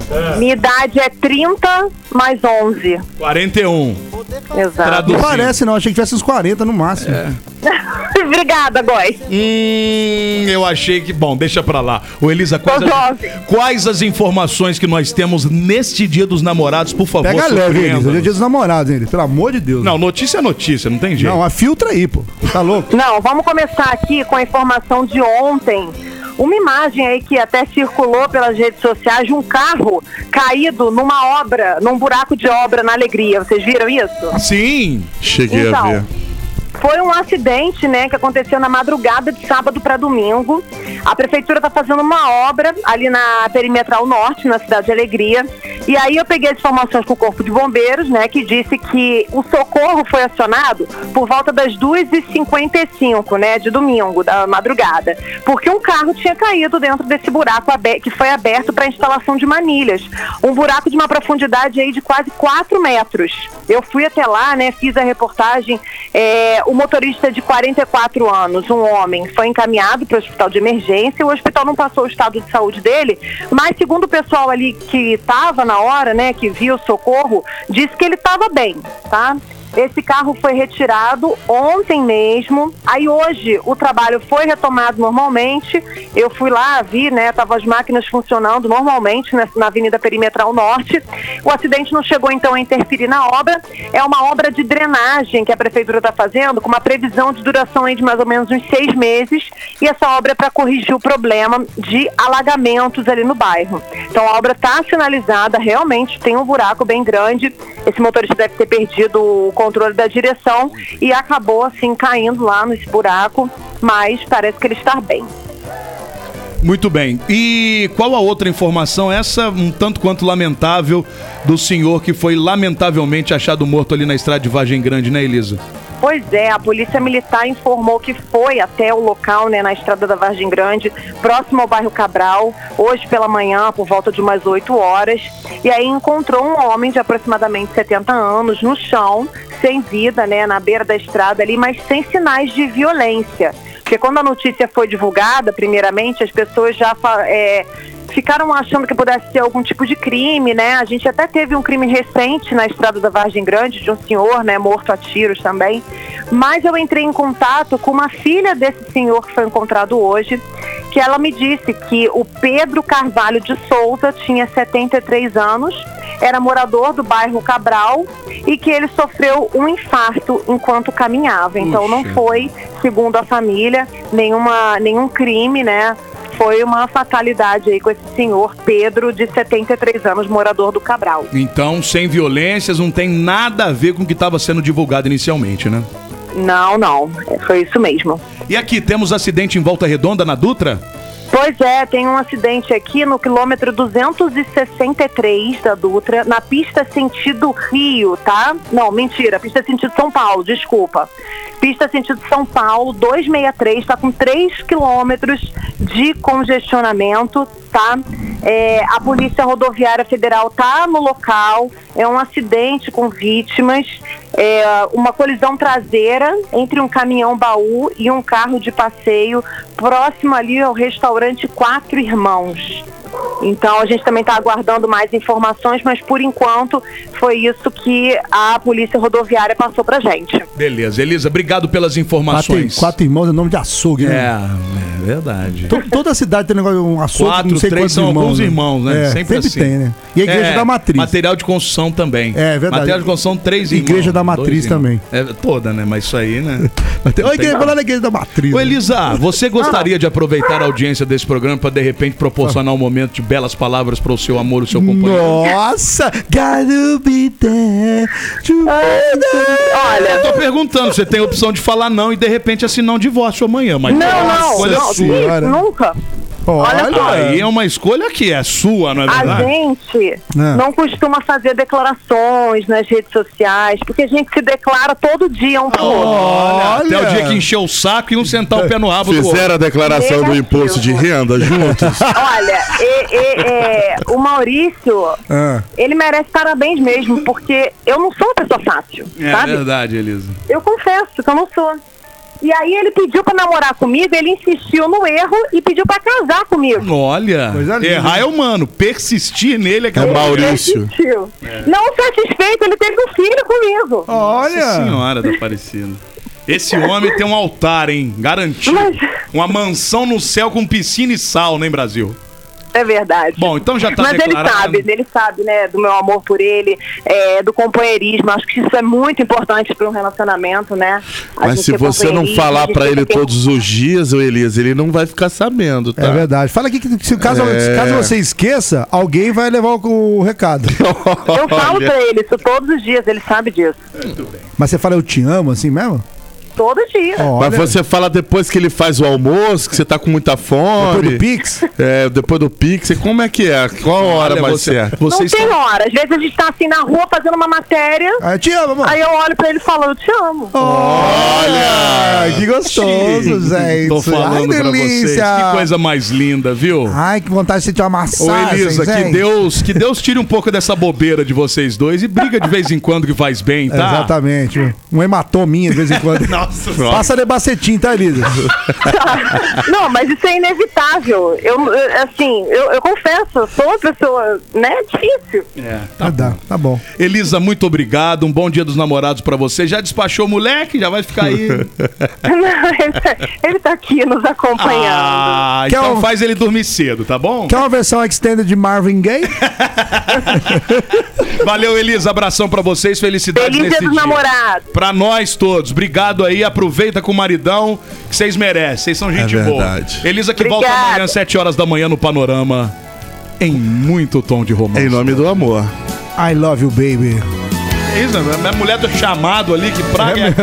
Idade. Minha idade é 30 mais 11. 41. Exato. Não Traduzindo. parece não, achei que tivesse uns 40 no máximo. Obrigada, Góis. Hum, eu achei que. Bom, deixa pra lá. Ô, Elisa, quais, as, quais as informações que nós temos neste dia dos namorados, por favor? Pega leve. Elisa, hoje é dia dos namorados, hein, Elisa, pelo amor de Deus. Não, notícia é notícia, não tem jeito. Não, a filtra aí, pô. Tá louco? Não, vamos começar aqui com a informação de ontem. Uma imagem aí que até circulou pelas redes sociais de um carro caído numa obra, num buraco de obra na Alegria. Vocês viram isso? Sim. Cheguei a Então, ver. Foi um acidente, né, que aconteceu na madrugada de sábado para domingo. A prefeitura está fazendo uma obra ali na perimetral norte, na cidade de Alegria. E aí eu peguei as informações com o corpo de bombeiros, né, que disse que o socorro foi acionado por volta das 2h55, né, de domingo, da madrugada, porque um carro tinha caído dentro desse buraco que foi aberto para instalação de manilhas. Um buraco de uma profundidade aí de quase 4 metros. Eu fui até lá, né, fiz a reportagem. É, o motorista de 44 anos, um homem, foi encaminhado para o hospital de emergência. O hospital não passou o estado de saúde dele, mas segundo o pessoal ali que estava na hora, né, que viu o socorro, disse que ele estava bem, tá? Esse carro foi retirado ontem mesmo. Aí hoje o trabalho foi retomado normalmente. Eu fui lá, vi, né? Tava as máquinas funcionando normalmente na, na Avenida Perimetral Norte. O acidente não chegou então a interferir na obra. É uma obra de drenagem que a prefeitura está fazendo, com uma previsão de duração de mais ou menos uns seis meses. E essa obra é para corrigir o problema de alagamentos ali no bairro. Então a obra está finalizada, realmente tem um buraco bem grande. Esse motorista deve ter perdido o controle da direção e acabou assim caindo lá nesse buraco, mas parece que ele está bem. Muito bem. E qual a outra informação? Essa, um tanto quanto lamentável, do senhor que foi lamentavelmente achado morto ali na estrada de Vargem Grande, né, Elisa? Pois é, a Polícia Militar informou que foi até o local, né, na estrada da Vargem Grande, próximo ao bairro Cabral, hoje pela manhã, por volta de umas 8 horas. E aí encontrou um homem de aproximadamente 70 anos no chão, sem vida, né, na beira da estrada ali, mas sem sinais de violência. Porque quando a notícia foi divulgada, primeiramente, as pessoas já é, ficaram achando que pudesse ser algum tipo de crime, né? A gente até teve um crime recente na estrada da Vargem Grande, de um senhor, né, morto a tiros também. Mas eu entrei em contato com uma filha desse senhor que foi encontrado hoje, que ela me disse que o Pedro Carvalho de Souza tinha 73 anos, era morador do bairro Cabral e que ele sofreu um infarto enquanto caminhava. Então não Puxa. foi, segundo a família, nenhuma, nenhum crime, né? Foi uma fatalidade aí com esse senhor Pedro, de 73 anos, morador do Cabral. Então, sem violências, não tem nada a ver com o que estava sendo divulgado inicialmente, né? Não, não, foi isso mesmo. E aqui, temos acidente em Volta Redonda, na Dutra? Pois é, tem um acidente aqui no quilômetro 263 da Dutra, na pista sentido Rio, tá? Não, mentira, pista sentido São Paulo, desculpa. pista sentido São Paulo, 263, está com 3 quilômetros de congestionamento, tá? É, a Polícia Rodoviária Federal está no local, é um acidente com vítimas, é, uma colisão traseira entre um caminhão baú e um carro de passeio próximo ali ao restaurante Quatro Irmãos. Então a gente também está aguardando mais informações, mas por enquanto foi isso que a Polícia Rodoviária passou pra gente. Beleza, Elisa, obrigado pelas Quatro, informações. quatro irmãos é nome de açougue, É, né? é verdade. To- Toda cidade tem negócio de um açougue, Quatro, não sei três quantos são irmãos, alguns irmãos, né? É, sempre sempre assim. tem, né? E a Igreja É, da Matriz. Material de construção também. É, verdade. Material de construção, três irmãos. Igreja da Matriz também. É, toda, né? Mas isso aí, né? Oi, igreja, falar da Igreja da Matriz. Ô, né? Elisa, você gostaria de aproveitar a audiência desse programa para de repente proporcionar um momento de belas palavras para o seu amor, o seu companheiro? Nossa! Gotta be there to Eu tô perguntando, você tem a opção de falar não e de repente assinar um divórcio amanhã, mas não, é não, não, sim, nunca. Olha, só. Aí é uma escolha que é sua, não é A verdade? gente É. não costuma fazer declarações nas redes sociais, porque a gente se declara todo dia um pro outro. Olha, até o dia que encheu o saco e um sentar o pé no rabo do outro. Fizeram a declaração do imposto de renda juntos? Olha, e- e- é, o Maurício, Ah. ele merece parabéns mesmo, porque eu não sou uma pessoa fácil, É sabe? verdade, Elisa. Eu confesso que eu não sou. E aí ele pediu pra namorar comigo, ele insistiu no erro e pediu pra casar comigo. Olha, errar é humano, persistir nele é que é, É Maurício. Insistiu. Não satisfeito, ele teve um filho comigo. Nossa Olha! senhora da Aparecida. Esse homem tem um altar, hein? Garantido. Mas- Uma mansão no céu com piscina e sal, né, Brasil? É verdade. Bom, então já tá Mas ele declarado. sabe, ele sabe, né, do meu amor por ele, é, do companheirismo. Acho que isso é muito importante para um relacionamento, né? A Mas se você não falar ter ele quem- todos os dias, ô Elias, ele não vai ficar sabendo, tá? É verdade. Fala aqui que se caso, É. caso você esqueça, alguém vai levar o, o recado. Eu falo pra ele isso todos os dias, ele sabe disso. Mas você fala eu te amo assim mesmo? Todo dia. Mas você fala depois que ele faz o almoço, que você tá com muita fome. Depois do Pix? É, depois do Pix. E como é que é? Qual a hora Olha, mais você- certa? Não Vocês tem hora. Às vezes a gente tá assim na rua fazendo uma matéria, Ah, eu te amo, amor. aí eu olho pra ele e falo, eu te amo. Olha! Que gostoso, gente. Tô falando Ai, pra vocês. Que coisa mais linda, viu? Ai, que vontade de sentir uma Ô massagem, Elisa, que gente. Deus, que Deus tire um pouco dessa bobeira de vocês dois e briga de vez em quando que faz bem, tá? Exatamente. Um hematominha de vez em quando. Nossa, Passa debacetim, tá, Elisa? Não, mas isso é inevitável. Eu, eu- assim, eu, eu confesso, eu sou uma pessoa, né, difícil. É, Tá, dá, tá bom. Elisa, muito obrigado. Um bom dia dos namorados pra você. Já despachou o moleque? Já vai ficar aí. Não, ele, tá, ele tá aqui nos acompanhando. Ah, Quer então um- faz ele dormir cedo, tá bom? Quer uma versão extended de Marvin Gaye? Valeu, Elisa. Abração pra vocês. Felicidades Feliz nesse dia dos dia. namorados. Pra nós todos. Obrigado aí. Aproveita com o maridão que vocês merecem. Vocês são gente É boa. verdade. Elisa que volta Obrigada. amanhã, 7 horas da manhã no Panorama. Em muito tom de romance. Em nome do amor. I love you, baby. É isso, né? Minha mulher do chamado ali, que praga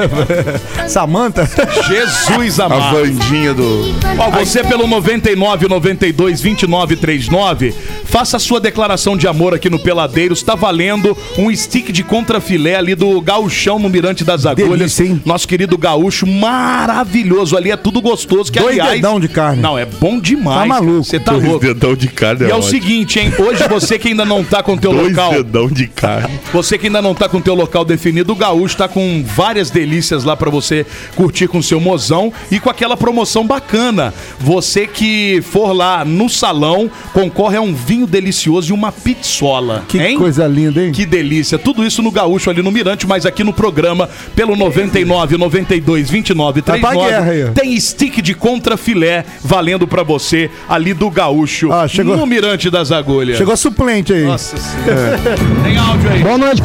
é Samantha? Jesus A amado. Vandinha do. Ó, você pelo 99 92 29 39, faça a sua declaração de amor aqui no Peladeiros. Tá valendo um stick de contrafilé ali do Gauchão no Mirante das Agulhas. Delícia? Nosso querido gaúcho, maravilhoso. Ali é tudo gostoso. Que, Dois aliás, dedão de carne. Não, é bom demais. Tá maluco. Você tá Dois louco. dedão de carne. E é o ótimo. seguinte, hein? Hoje você que ainda não tá com o teu Dois local. dedão de carne. Você que ainda não tá com o teu local definido, o Gaúcho tá com várias delícias lá pra você curtir com o seu mozão e com aquela promoção bacana. Você que for lá no salão, concorre a um vinho delicioso e uma pizzola. Que hein? coisa linda, hein? Que delícia. Tudo isso no Gaúcho ali no Mirante, mas aqui no programa, pelo 99 92 29 Tá pra 39, guerra aí, ó. tem stick de contrafilé valendo pra você ali do Gaúcho, Ah, chegou- no Mirante das Agulhas. Chegou suplente aí. Nossa senhora. Tem áudio aí. Boa noite,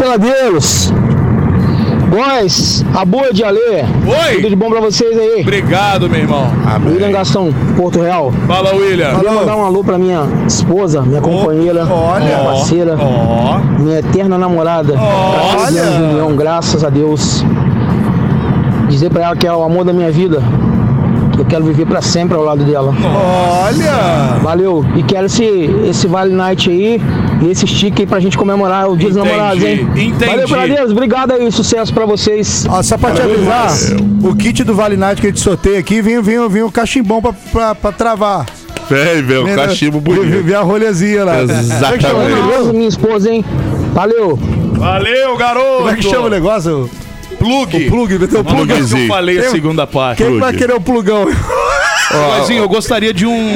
Boys, a boa de Alê. Oi. Tudo de bom pra vocês aí. Obrigado, meu irmão. William Gastão, Porto Real. Fala, William. Queria mandar um alô pra minha esposa, minha companheira, minha parceira, Ó. minha eterna namorada. Olha. Graças a Deus, graças a Deus. Dizer pra ela que é o amor da minha vida. Eu quero viver pra sempre ao lado dela. Olha! Valeu. E quero esse, esse Vale Night aí e esse stick aí pra gente comemorar o Dia dos Namorados, hein? entendi. Valeu, Peladeiros. Obrigado aí. Sucesso pra vocês. Ó, só pra te avisar, o kit do Vale Night que a gente sorteia aqui, vem, vem, vem um cachimbão pra, pra, pra travar. Vem, vem, um Vem, cachimbo vem, bonito. vem a rolhazinha lá. Exatamente. Minha esposa, hein? Valeu. Valeu, garoto! Como é que chama o negócio? Plug. O plug, meteu o plug. Que eu falei a segunda parte. Quem vai querer o plugão? Guazinho, eu gostaria de um.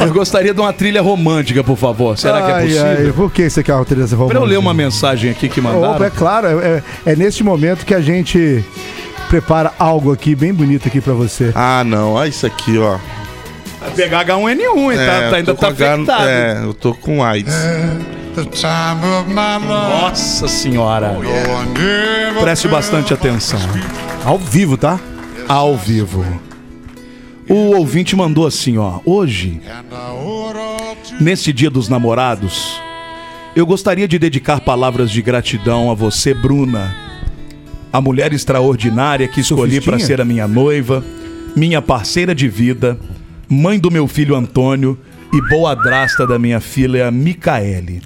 eu gostaria de uma trilha romântica, por favor. Será que é possível? ai, por que você quer uma trilha Pra eu romântica? ler uma mensagem aqui que mandaram. Opa, é claro, é, é, é neste momento que a gente prepara algo aqui bem bonito aqui pra você. Ah, não. Olha isso aqui, ó. Vai pegar H1N1, hein? tá, É, tá- ainda tô tá H- afetado. É, eu tô com AIDS. Nossa senhora. Preste bastante atenção. Ao vivo, tá? Ao vivo. O ouvinte mandou assim, ó. Hoje, nesse dia dos namorados, eu gostaria de dedicar palavras de gratidão a você, Bruna. A mulher extraordinária que escolhi para ser a minha noiva, minha parceira de vida, mãe do meu filho Antônio e boadrasta da minha filha Micaele.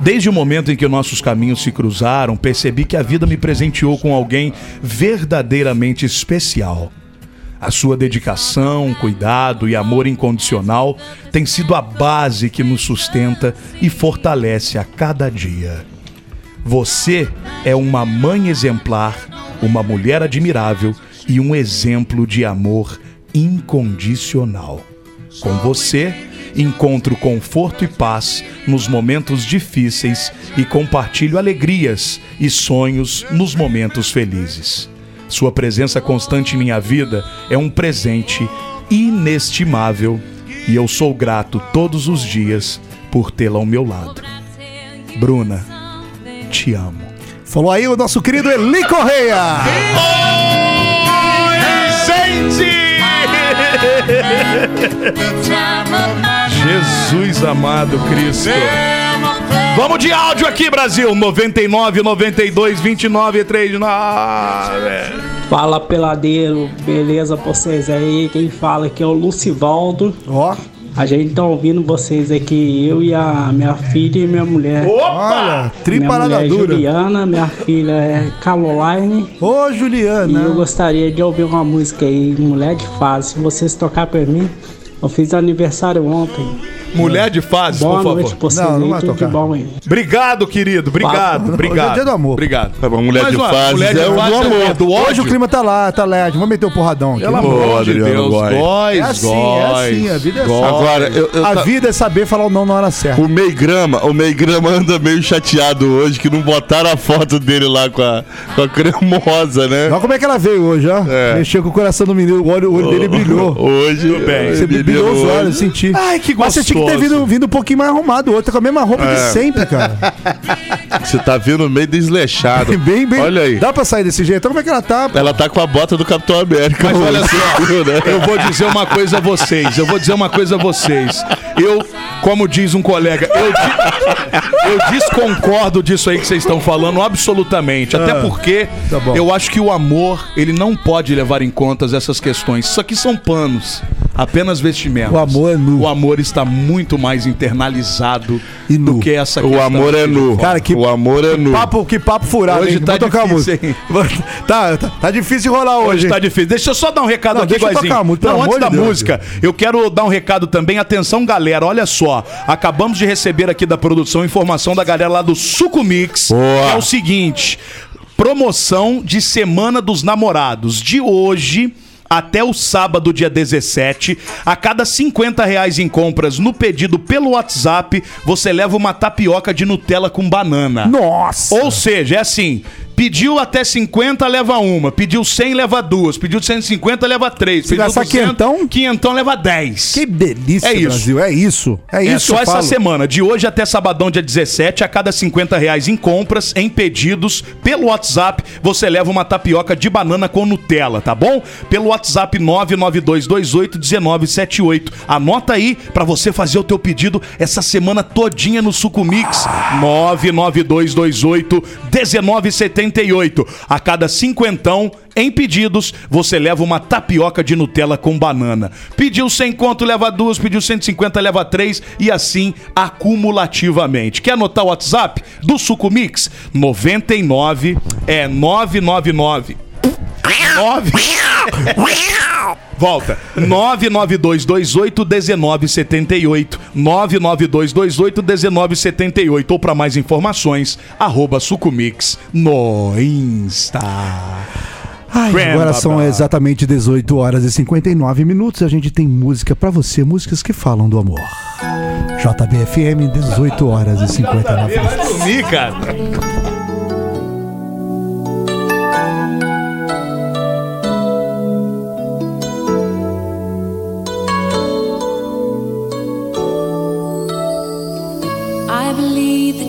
Desde o momento em que nossos caminhos se cruzaram, percebi que a vida me presenteou com alguém verdadeiramente especial. A sua dedicação, cuidado e amor incondicional tem sido a base que nos sustenta e fortalece a cada dia. Você é uma mãe exemplar, uma mulher admirável e um exemplo de amor incondicional. Com você, encontro conforto e paz nos momentos difíceis e compartilho alegrias e sonhos nos momentos felizes. Sua presença constante em minha vida é um presente inestimável e eu sou grato todos os dias por tê-la ao meu lado. Bruna, te amo. Falou aí o nosso querido Eli Correia. Jesus amado Cristo. Vamos de áudio aqui, Brasil. 99, 92, 29, 39. Fala peladeiro, beleza pra vocês aí? Quem fala aqui é o Lucivaldo. Ó. A gente tá ouvindo vocês aqui, eu e a minha filha e minha mulher. Olha, tri minha mulher é dura. Juliana, minha filha é Caroline. Ô, Juliana. E eu gostaria de ouvir uma música aí, Mulher de Fase. Se vocês tocar pra mim, eu fiz aniversário ontem. Mulher de fase, Boa por favor. noite pra vocês aí, tudo de bom aí. Obrigado, querido. Obrigado, Hoje é obrigado. dia do amor. Obrigado. Tá bom, mulher Mas, de ó, fases mulher de é o do fases amor. é do ódio. Hoje o clima tá lá, tá leve. Vamos meter o porradão aqui. Pelo amor de Deus, góis, É assim, é assim, a vida é assim. Agora, eu, eu A tá- vida é saber falar o não na hora certa. o Meigrama, o Meigrama anda meio chateado hoje que não botaram a foto dele lá com a, com a cremosa, né? Olha como é que ela veio hoje, ó. É. Mexeu com o coração do menino, o olho, o olho dele brilhou. Hoje, bem. Você brilhou os olhos, eu senti. Ai, que Mas você tinha que ter gostoso. vindo, vindo um pouquinho mais arrumado. O outro tá com a mesma roupa de É. sempre, cara. Você tá vindo meio desleixado. bem, bem. Olha aí. Dá pra sair desse jeito? Então como é que ela tá? Ela tá com a bota do Capitão América. Mas olha só, né? eu vou dizer uma coisa a vocês. Eu vou dizer uma coisa a vocês. Eu, como diz um colega, eu, di- eu desconcordo disso aí que vocês estão falando absolutamente. Até Ah, porque tá eu acho que o amor, ele não pode levar em conta essas questões. Isso aqui são panos, apenas vestimentos. O amor é nu. O amor está muito mais internalizado E nu. do que essa O questão amor é nu. Cara, que- O amor é nu. Papo, que papo furado, Hoje hein? tá Vou tocar a difícil, música. Tá, tá, tá difícil rolar hoje. Hoje hein? tá difícil. Deixa eu só dar um recado Não, aqui, deixa eu tocar a música, pelo Não, antes amor da de Deus. música, eu quero dar um recado também. Atenção, galera, olha só. Acabamos de receber aqui da produção informação da galera lá do Suco Mix. Boa. É o seguinte: promoção de Semana dos Namorados. De hoje. Até o sábado, dia 17, a cada 50 reais em compras no pedido pelo WhatsApp, você leva uma tapioca de Nutella com banana. Nossa! Ou seja, é assim: pediu até 50, leva uma. Pediu 100, leva duas. Pediu 150, leva três. Se Pediu gastar quinhentão? quinhentão, leva 10. Que delícia, É isso. Brasil. É isso. É, É isso só essa falo. semana, de hoje até sabadão, dia 17, a cada 50 reais em compras, em pedidos, pelo WhatsApp, você leva uma tapioca de banana com Nutella, tá bom? Pelo WhatsApp 992281978. Anota aí pra você fazer o teu pedido essa semana todinha no Suco Mix. 992281978. 78. A cada cinquentão em pedidos, você leva uma tapioca de Nutella com banana. Pediu 100 conto, leva duas. Pediu 150, leva três. E assim, acumulativamente. Quer anotar o WhatsApp do Suco Mix? 99 é 999 9 Volta. 992281978. 992281978. Ou para mais informações, arroba Sucumix no Insta. Ai, agora são exatamente 18 horas e 59 minutos. A gente tem música pra você, músicas que falam do amor. JBFM, 18 horas e 59 Vai minutos. dormir, cara.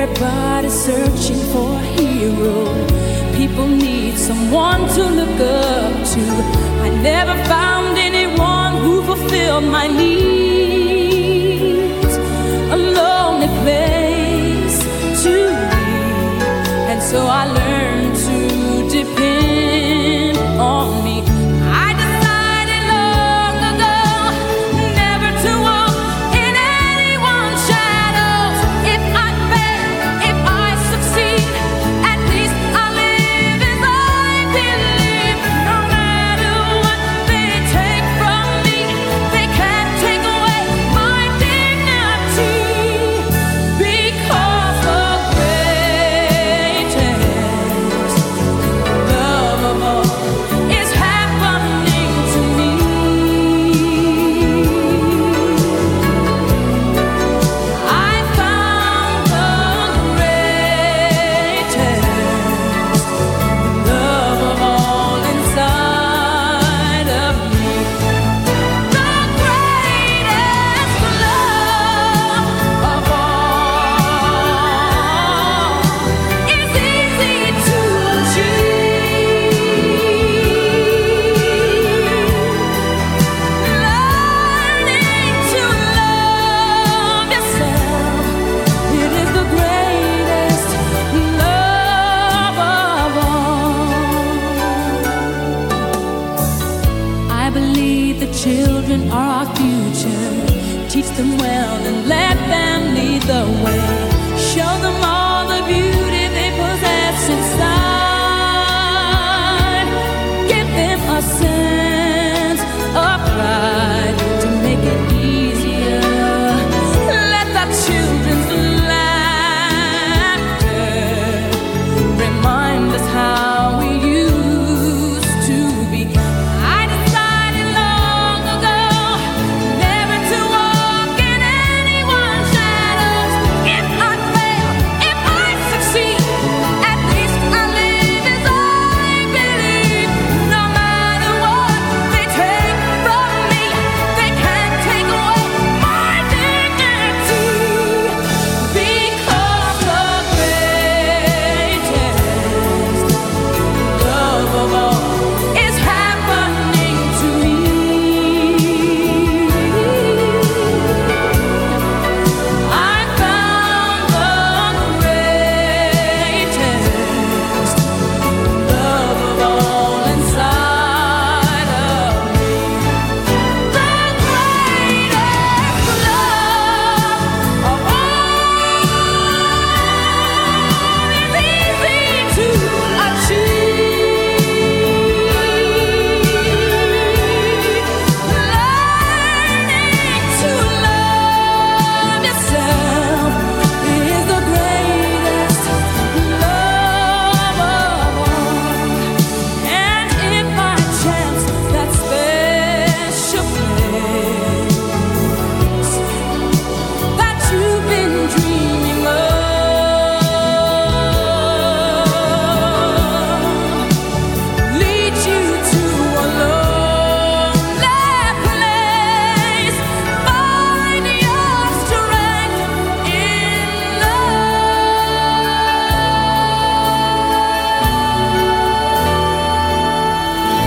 Everybody's searching for a hero. People need someone to look up to. I never found anyone who fulfilled my needs. A lonely place to be. And so I learned to depend on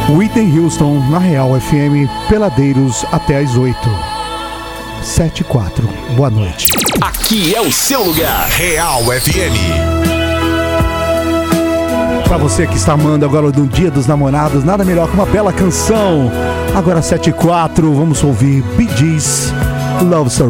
Whitney Houston na Real FM Peladeiros até às 8. 7 e 4. Boa noite. Aqui é o seu lugar. Real FM. Pra você que está amando agora no Dia dos Namorados, nada melhor que uma bela canção. Agora 7 e 4, vamos ouvir Bee Gees, Love So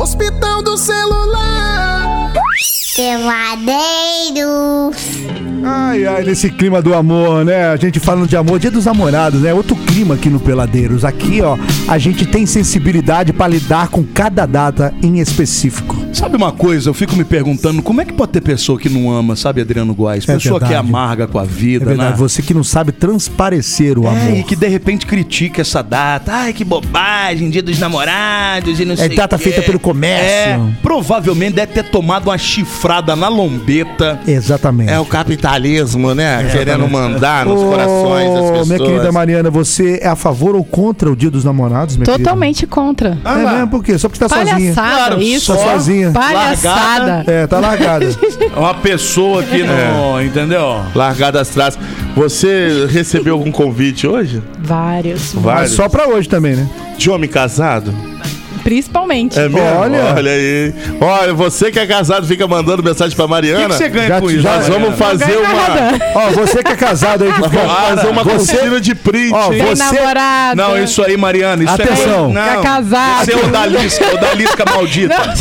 Hospital do celular. Peladeiros. Ai, ai, nesse clima do amor, né? A gente falando de amor, dia dos namorados, né? Outro clima aqui no Peladeiros. Aqui, ó, a gente tem sensibilidade pra lidar com cada data em específico. Sabe uma coisa? Eu fico me perguntando como é que pode ter pessoa que não ama, sabe, Adriano Góes? É Pessoa que é amarga com a É vida, verdade, né? você que não sabe transparecer o É, amor. e que de repente critica essa data. Ai, que bobagem, dia dos namorados e não É sei data o quê. feita pelo comércio. É, provavelmente deve ter tomado uma chifrada na lombeta. Exatamente. É o capitalismo, né? Querendo mandar nos corações das Ô, pessoas. Minha querida Mariana, você é a favor ou contra o dia dos namorados, minha Totalmente contra. querida? É mesmo? Por quê? Só porque tá sozinha. Palhaçada, isso. Tá sozinha. Palhaçada. É, tá largada. Uma pessoa que não. Entendeu? Largadas atrás. Você recebeu algum convite hoje? Vários. Vários. Só pra hoje também, né? De homem casado? Principalmente. É mesmo? Olha. aí. Olha, você que é casado fica mandando mensagem pra Mariana. O que que você ganha Já- com isso, Nós Mariana? vamos fazer Não uma. nada. Ó, você que é casado aí que fica- vamos fazer uma Você- de print. Ó, você- namorada. Não, isso aí, Mariana. Isso Atenção. É... Não, Fica casado. Você é odalisca, odalisca maldita.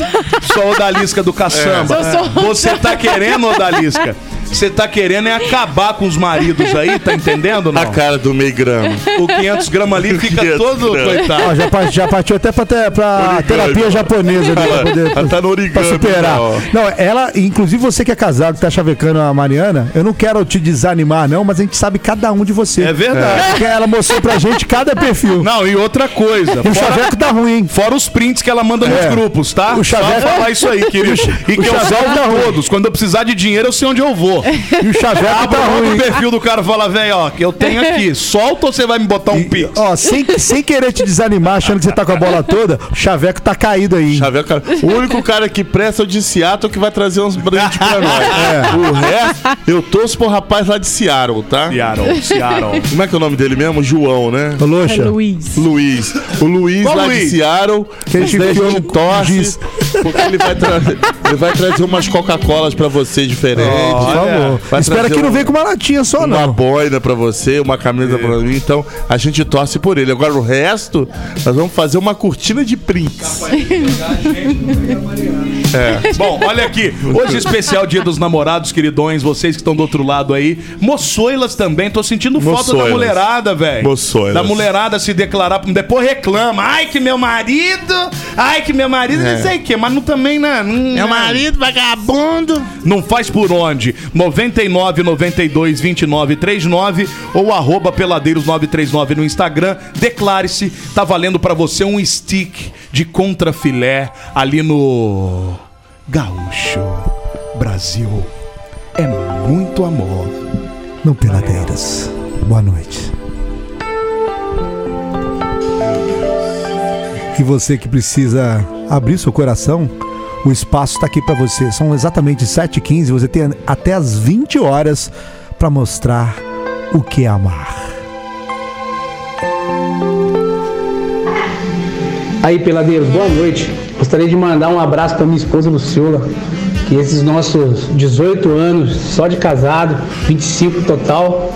Sou odalisca do caçamba. Eu sou- Você tá querendo, odalisca? Você tá querendo é acabar com os maridos aí, tá entendendo? Não? A cara do meio grama. O 500 gramas ali fica 500 todo gramas. coitado. Ó, já, pa- já partiu até pra, te- pra Origami. terapia japonesa ali, pra poder Ela tá no origami, pra superar. ó. Não, ela, inclusive você que é casado, que tá chavecando a Mariana, eu não quero te desanimar, não, mas a gente sabe cada um de você. É verdade. Porque ela mostrou pra gente cada perfil. Não, e outra coisa. O chaveco tá ruim, hein? Fora os prints que ela manda nos É. grupos, tá? O chaveco- Só falar isso aí, querido. E que o eu salvo tá todos. Quando eu precisar de dinheiro, eu sei onde eu vou. E o Abra tá ruim. o perfil do cara e fala, velho, ó, que eu tenho aqui. Solta ou você vai me botar um pix? Ó, sem, sem querer te desanimar, achando que você tá com a bola toda, o chaveco tá caído aí. Chaveco, cara. O único cara que presta é o de Seattle que vai trazer uns brindes pra nós. É. O resto, eu torço pro rapaz lá de Seattle, tá? Seattle, Seattle. Como é que é o nome dele mesmo? João, né? Loxa. Luiz. Luiz. O Luiz Qual lá de Luiz? Seattle. Que a gente torce. Porque ele vai, tra- ele vai trazer umas Coca-Colas pra você diferentes. Por Vai Espero trazer que não um- venha com uma latinha só, uma não. boina pra você, uma camisa pra mim. Então a gente torce por ele. Agora o resto, nós vamos fazer uma cortina de prints. É. Bom, olha aqui. Hoje especial Dia dos Namorados, queridões, vocês que estão do outro lado aí. Moçoilas também, tô sentindo falta da Moçoilas. mulherada, velho. Moçoilas. Da mulherada se declarar, depois reclama. Ai, que meu marido, ai, que meu marido, É. não sei o quê, mas não também, né? Meu marido, vagabundo. Não faz por onde? 99 92 29 39 ou arroba peladeiros 939 no Instagram. Declare-se, tá valendo pra você um stick de contrafilé ali no Gaúcho. Brasil é muito amor. Não peladeiras. Boa noite. E você que precisa abrir seu coração, o espaço está aqui para você. São exatamente 7h15. Você tem até as 20 horas para mostrar o que é amar. Aí, peladeiros, boa noite. Gostaria de mandar um abraço para minha esposa Luciola, que esses nossos 18 anos só de casado, 25 total,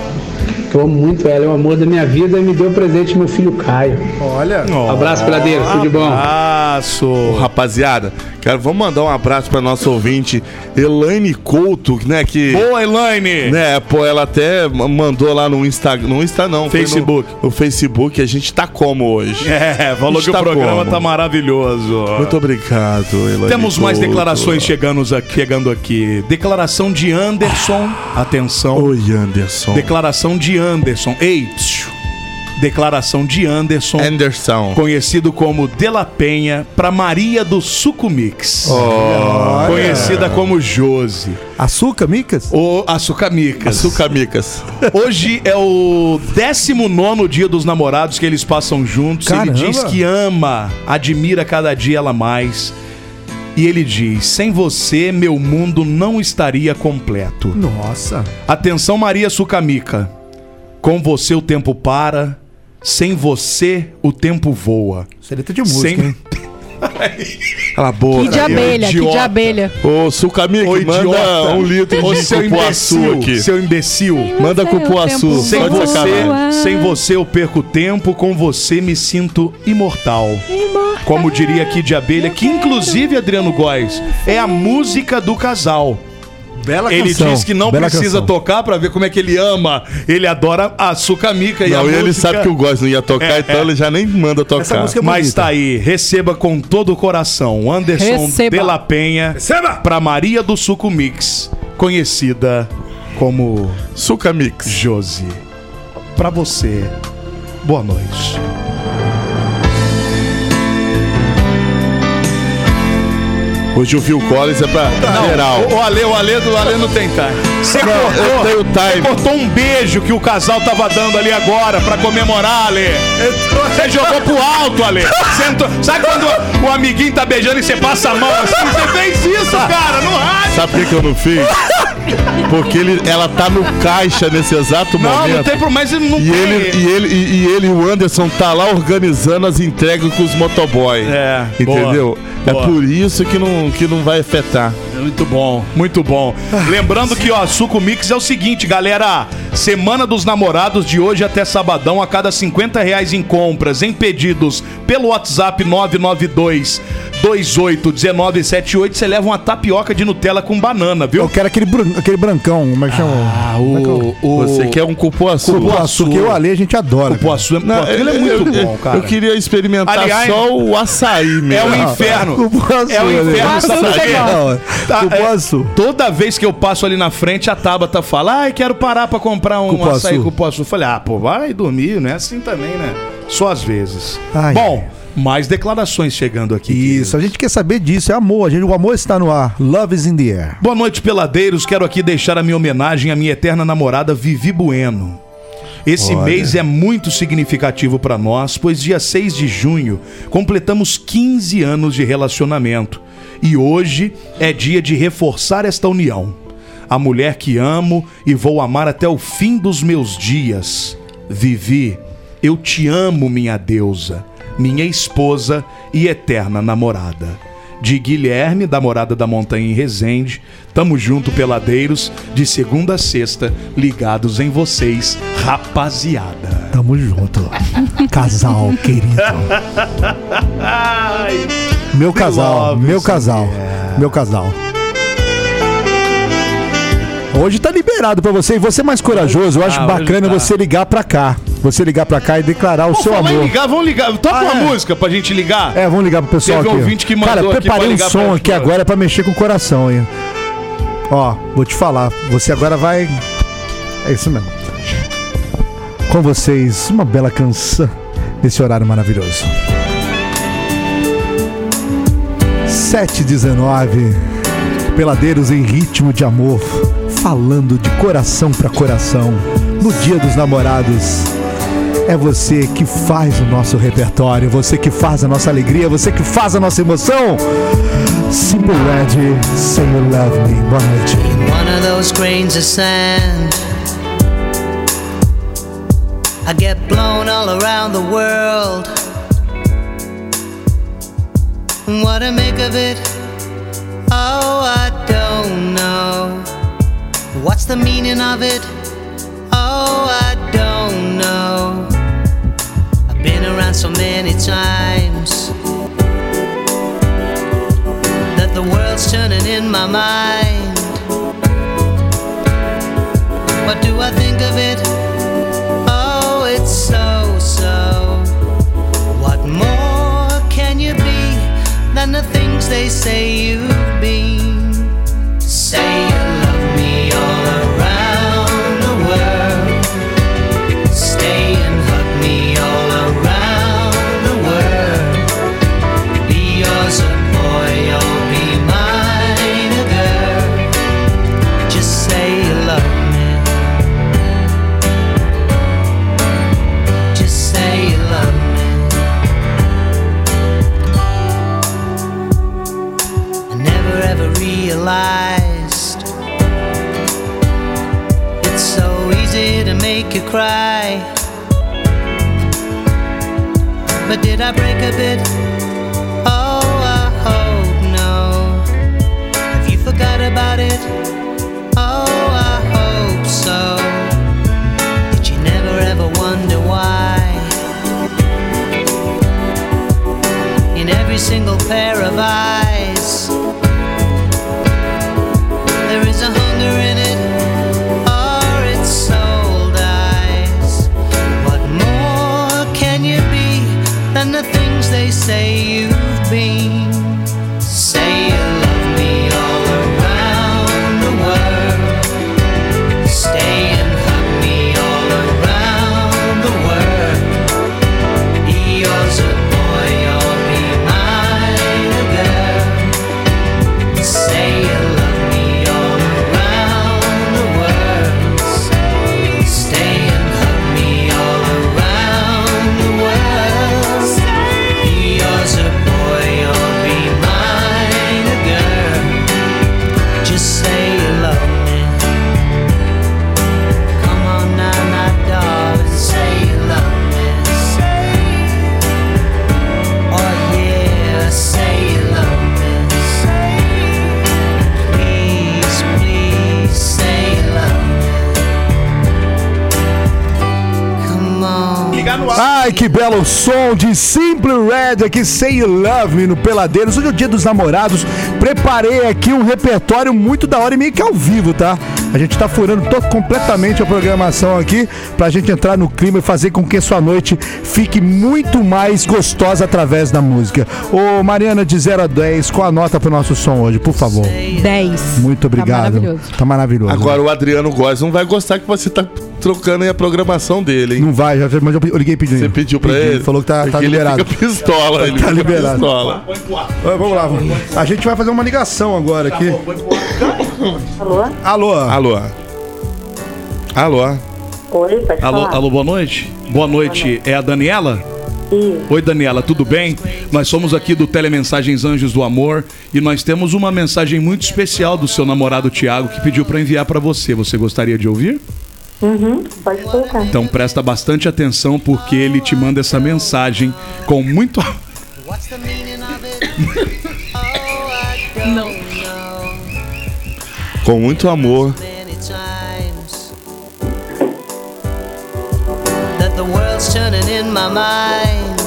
eu amo muito ela, é o amor da minha vida e me deu presente meu filho Caio. Olha. Abraço, peladeiros, tudo de bom. Abraço. Rapaziada, cara, vamos mandar um abraço pra nossa ouvinte, Elaine Couto, né? Que. Boa, Elaine! Né, pô, ela até ma- mandou lá no Instagram. No Insta não, foi no- Facebook. No, Facebook, a gente tá como hoje? É, falou que o Está programa como? tá maravilhoso. Muito obrigado, Elaine. Temos mais Couto. declarações chegando aqui, chegando aqui. Declaração de Anderson. Atenção. Oi, Anderson. Declaração de Anderson. Ei, psiu. Declaração de Anderson. Anderson. Conhecido como De La Penha para Maria do Sucumix. Olha. Conhecida como Josi. Açúcar, Micas? O Açúcar Micas. Açúcar Micas. Hoje é o 19 dia dos namorados que eles passam juntos. Caramba. Ele diz que ama, admira cada dia ela mais. E ele diz: sem você, meu mundo não estaria completo. Nossa. Atenção, Maria Sucamica. Com você o tempo para, sem você o tempo voa. Isso é letra de música, Sem- hein? Cala a boca. Que de abelha, que de abelha. Ô, Sucamica, Ô, manda idiota. um litro Ô, de seu cupuaçu imbecil, aqui. Seu imbecil. Manda Sem cupuaçu. o tempo Sem você, sem você eu perco tempo, com você me sinto imortal. Como diria aqui de abelha, que inclusive, Adriano Góes, é a música do casal. Bela Ele canção. diz que não Bela precisa canção. tocar pra ver como é que ele ama. Ele adora a Sucamica e a Não, e música. ele sabe que o Góis não ia tocar, É, então é. ele já nem manda tocar. É Mas bonita. tá aí, receba com todo o coração Anderson Receba. de la Penha pra Maria do Suco Mix, conhecida como Sucamix. Josi. Pra você, boa noite. Hoje o Phil Collins é pra geral. O, o Ale, o Ale, do Ale não tem time. Você cortou, cortou um beijo que o casal tava dando ali agora pra comemorar, Ale. Você jogou pro alto, Ale. Entrou- Sabe quando o amiguinho tá beijando e você passa a mão assim? Você fez isso, cara, no rádio. Sabe por que que eu não fiz? Porque ele, ela tá no caixa nesse exato Não, momento. não tem problema, mas não E tem. ele, e, ele, e, e ele, o Anderson, tá lá organizando as entregas com os motoboy. É, Entendeu? boa, É boa. por isso que não, que não vai afetar. Muito bom, muito bom. Lembrando que, ó, Suco Mix é o seguinte, galera. Semana dos Namorados de hoje até sabadão, a cada 50 reais em compras, em pedidos pelo WhatsApp 992 281978, você leva uma tapioca de Nutella com banana, viu? Eu quero aquele, bran- aquele brancão, como é que chama? Ah, o, o... Você quer um cupuaçu? Cupuaçu, que eu ali a gente adora. Cupuaçu, Não, pô, aquilo é eu- muito eu- bom, cara. Eu queria experimentar Aliás, só o açaí mesmo. É um inferno. Cupuaçu, É um inferno, quê? Não, Tá, Cupuaçu. é, toda vez que eu passo ali na frente, a Tabata fala: Ai, quero parar pra comprar um Cupuaçu. açaí com cupuaçu. Eu falei: Ah, pô, vai dormir, não é assim também, né? Só às vezes. Ai, Bom, mais declarações chegando aqui. Isso, a gente quer saber disso, é amor. A gente, o amor está no ar. Love is in the air. Boa noite, peladeiros. Quero aqui deixar a minha homenagem à minha eterna namorada Vivi Bueno. Esse Olha. mês é muito significativo para nós, pois dia 6 de junho completamos 15 anos de relacionamento. E hoje é dia de reforçar esta união. A mulher que amo e vou amar até o fim dos meus dias. Vivi, eu te amo, minha deusa, minha esposa e eterna namorada de Guilherme, da Morada da Montanha em Resende. Tamo junto, peladeiros, de segunda a sexta, ligados em vocês, rapaziada. Tamo junto. Casal, querido. Meu casal, meu casal, meu casal. Hoje tá liberado pra você. E você é mais corajoso, eu acho tá, hoje bacana tá. você ligar pra cá. Você ligar pra cá e declarar o seu amor. ligar, vamos ligar. Toca Ah, uma é. música pra gente ligar. É, vamos ligar pro pessoal Teve um aqui. ó. ouvinte que mandou Cara, preparei um som pra- aqui agora pra mexer com o coração, hein. Ó, vou te falar. Você agora vai... É isso mesmo. Com vocês, uma bela canção nesse horário maravilhoso. 719 Peladeiros em ritmo de amor, falando de coração pra coração, no Dia dos Namorados. É você que faz o nosso repertório, você que faz a nossa alegria, você que faz a nossa emoção. Simple Red, Say You Love Me. Boa noite. One of those grains of sand. I get blown all around the world. What to make of it? Oh, I don't know. What's the meaning of it? Many times that the world's turning in my mind. What do I think of it? Oh, it's so so. What more can you be than the things they say you've been? Say make you cry. But did I break a bit? Oh, I hope no. Have you forgot about it? Oh, I hope so. Did you never ever wonder why? In every single pair of eyes, ligar no ar. Ai, que belo som de Simple Red aqui, Say You Love Me no Peladeiros. Hoje é o dia dos namorados. Preparei aqui um repertório muito da hora e meio que ao vivo, tá? A gente tá furando todo, completamente a programação aqui pra gente entrar no clima e fazer com que sua noite fique muito mais gostosa através da música. Ô, Mariana, de 0 a 10, qual a nota pro nosso som hoje, por favor? 10. Muito obrigado. maravilhoso. Tá maravilhoso. Agora o Adriano Góes não vai gostar que você tá trocando aí a programação dele, hein? Não vai, já, mas eu liguei pedindo. Você pediu pra Pedi, ele? Falou que tá, tá ele liberado. fica pistola, ele tá fica liberado. pistola. Ah, Vamos lá, vamos. a gente vai fazer uma ligação agora aqui. Alô? Alô? Alô? Alô? Oi, pode Alô, falar. alô, boa noite. Boa noite. É a Daniela? Oi, Daniela, tudo bem? Nós somos aqui do Telemensagens Anjos do Amor e nós temos uma mensagem muito especial do seu namorado Tiago que pediu para enviar para você. Você gostaria de ouvir? Uhum, pode colocar. Então presta bastante atenção porque ele te manda essa mensagem com muito Não. Com muito amor. that the world's turning in my mind.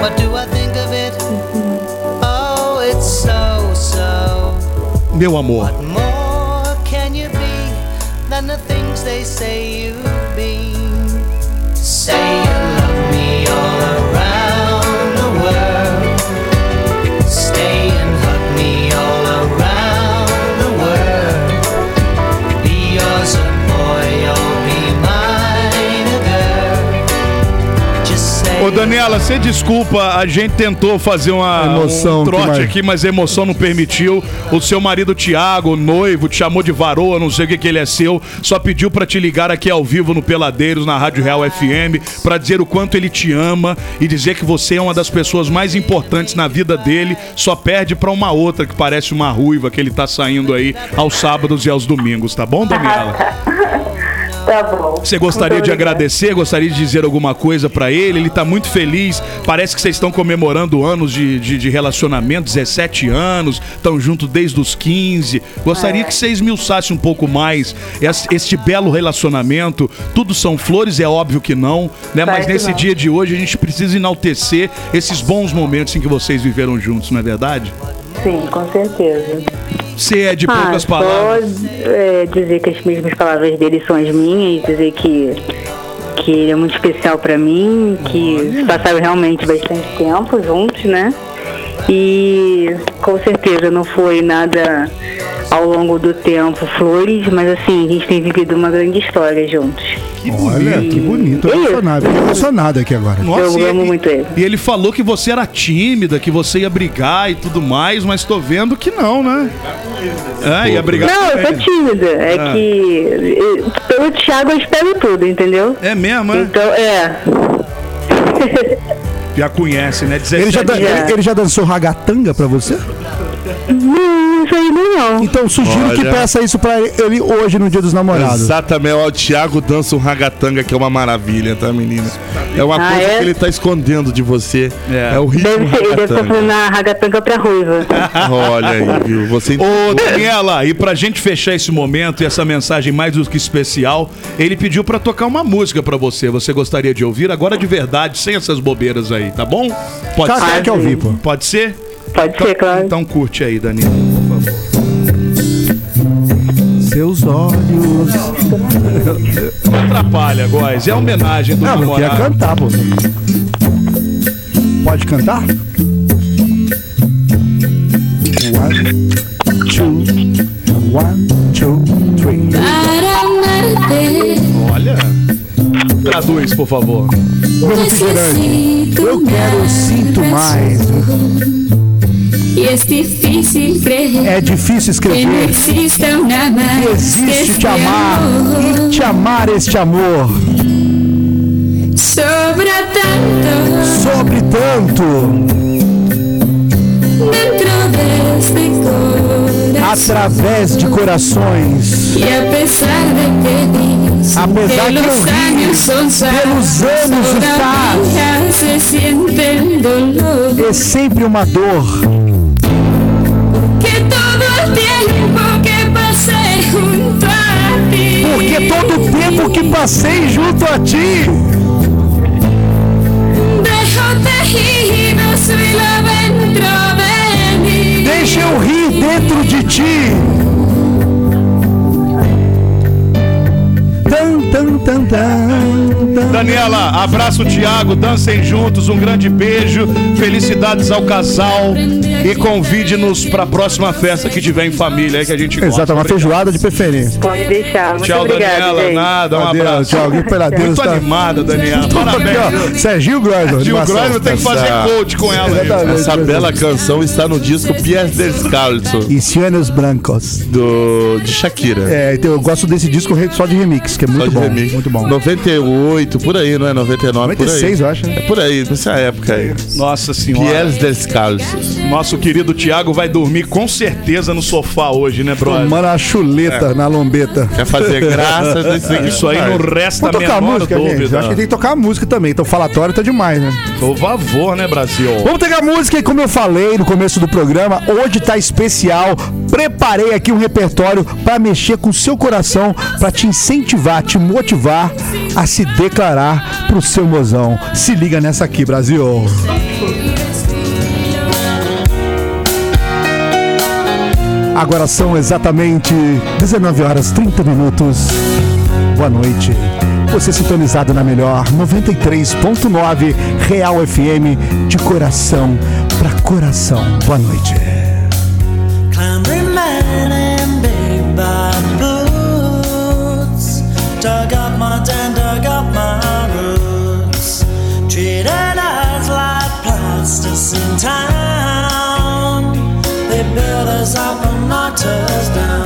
What do I think of it? Oh, it's so, so. meu amor. They say you've Ô Daniela, você desculpa, a gente tentou fazer uma, Emoção, um que trote mais? aqui, mas a emoção não permitiu. O seu marido Tiago, o noivo, te chamou de varoa, não sei o que, que ele é seu, só pediu pra te ligar aqui ao vivo no Peladeiros, na Rádio Real FM, pra dizer o quanto ele te ama e dizer que você é uma das pessoas mais importantes na vida dele, só perde pra uma outra que parece uma ruiva que ele tá saindo aí aos sábados e aos domingos, tá bom, Daniela? Tá bom. Você gostaria de agradecer, gostaria de dizer alguma coisa pra ele? Ele tá muito feliz. Parece que vocês estão comemorando anos de, de, de relacionamento, 17 anos, estão juntos desde os 15. Gostaria que você esmiuçasse um pouco mais es- este belo relacionamento. Tudo são flores, é óbvio que não, né? Mas nesse dia de hoje a gente precisa enaltecer esses bons momentos em que vocês viveram juntos, não é verdade? Sim, com certeza. Você é de poucas ah, palavras. Só é, dizer que as mesmas palavras dele são as minhas, dizer que, que ele é muito especial pra mim, que passaram realmente bastante tempo juntos, né? E com certeza não foi nada ao longo do tempo flores, mas assim, a gente tem vivido uma grande história juntos. Olha, que bonito. Eu emocionado, emocionado aqui agora. Nossa, e Eu amo ele- muito ele. E ele falou que você era tímida, que você ia brigar e tudo mais, mas tô vendo que não, né? É, ia brigar Não, eu sou tímida. É Ah. que pelo Thiago eu espero tudo, entendeu? É mesmo, é? Então, é. Já conhece, né? 17 Ele já, dan- ele, ele já dançou ragatanga pra você? Não, isso aí não. Então sugiro que Olha. peça isso pra ele hoje no Dia dos Namorados. Exatamente, ó, o Thiago dança um ragatanga que é uma maravilha, tá, menina? É uma Ah, coisa é? que ele tá escondendo de você. É, o ritmo Deve ser, ele deve estar ragatanga. fazendo a ragatanga pra ruiva. Olha aí, viu? Você Ô, Daniela, e pra gente fechar esse momento e essa mensagem mais do que especial, ele pediu pra tocar uma música pra você. Você gostaria de ouvir agora de verdade, sem essas bobeiras aí, tá bom? Pode Tá, ser? quer ouvir, pô. Pode ser? Pode Então- ser, claro. Então curte aí, favor. Seus olhos. Não atrapalha, Góis. É homenagem do Não, eu queria namorado. cantar, pô. Pode cantar? One, two, one, two, three. Olha. Traduz, por favor. Eu quero, eu sinto mais. É É difícil que não escrever. Que existe te amar e te amar este amor. Sobra tanto Sobre tanto, através de corações. E apesar de que Apesar que que eu los ri, años son pelos anos todavía se É sempre uma dor. Porque todo o tempo que passei junto a ti. Deixa eu rir dentro de ti. Tan, tan, tan, tan, tan. Daniela, abraço o Thiago, dancem juntos, um grande beijo, felicidades ao casal e convide-nos para a próxima festa que tiver em família aí que a gente gosta. Exato, uma feijoada de preferência. Pode deixar. Muito Tchau, obrigada, Daniela, gente. nada, um Adeus, abraço. tchau, Deus, Muito tá- animada, Daniela, Tudo aqui, parabéns. ó. Serginho Groisman. Groisman tem que fazer coach com ela. aí. Exatamente. Essa bela canção está no disco Pierre Descalço, E Cianos Brancos. do, de Shakira. É, então eu gosto desse disco só de remix, que é muito bom. remix. Muito bom. 98, por aí, não é? 99, 96, por eu aí. acho, né? É por aí, nessa época aí. Nossa senhora. Pierre Descalço. Nosso querido Thiago vai dormir com certeza no sofá hoje, né, brother? Tomando a chuleta na lombeta. Quer fazer graça. Isso aí não resta a Vamos tocar menor música, gente? dúvida. Eu acho que tem que tocar música também. Então falatório tá demais, né? Por favor, né, Brasil? Vamos pegar música e como eu falei no começo do programa, hoje tá especial. Preparei aqui um repertório para mexer com o seu coração, para te incentivar, te motivar a se declarar pro seu mozão. Se liga nessa aqui, Brasil. Agora são exatamente 19 horas 30 minutos. Boa noite. Você sintonizado na melhor 93.9 Real FM de coração para coração. Boa noite. Town They built us up and knocked us down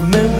Remember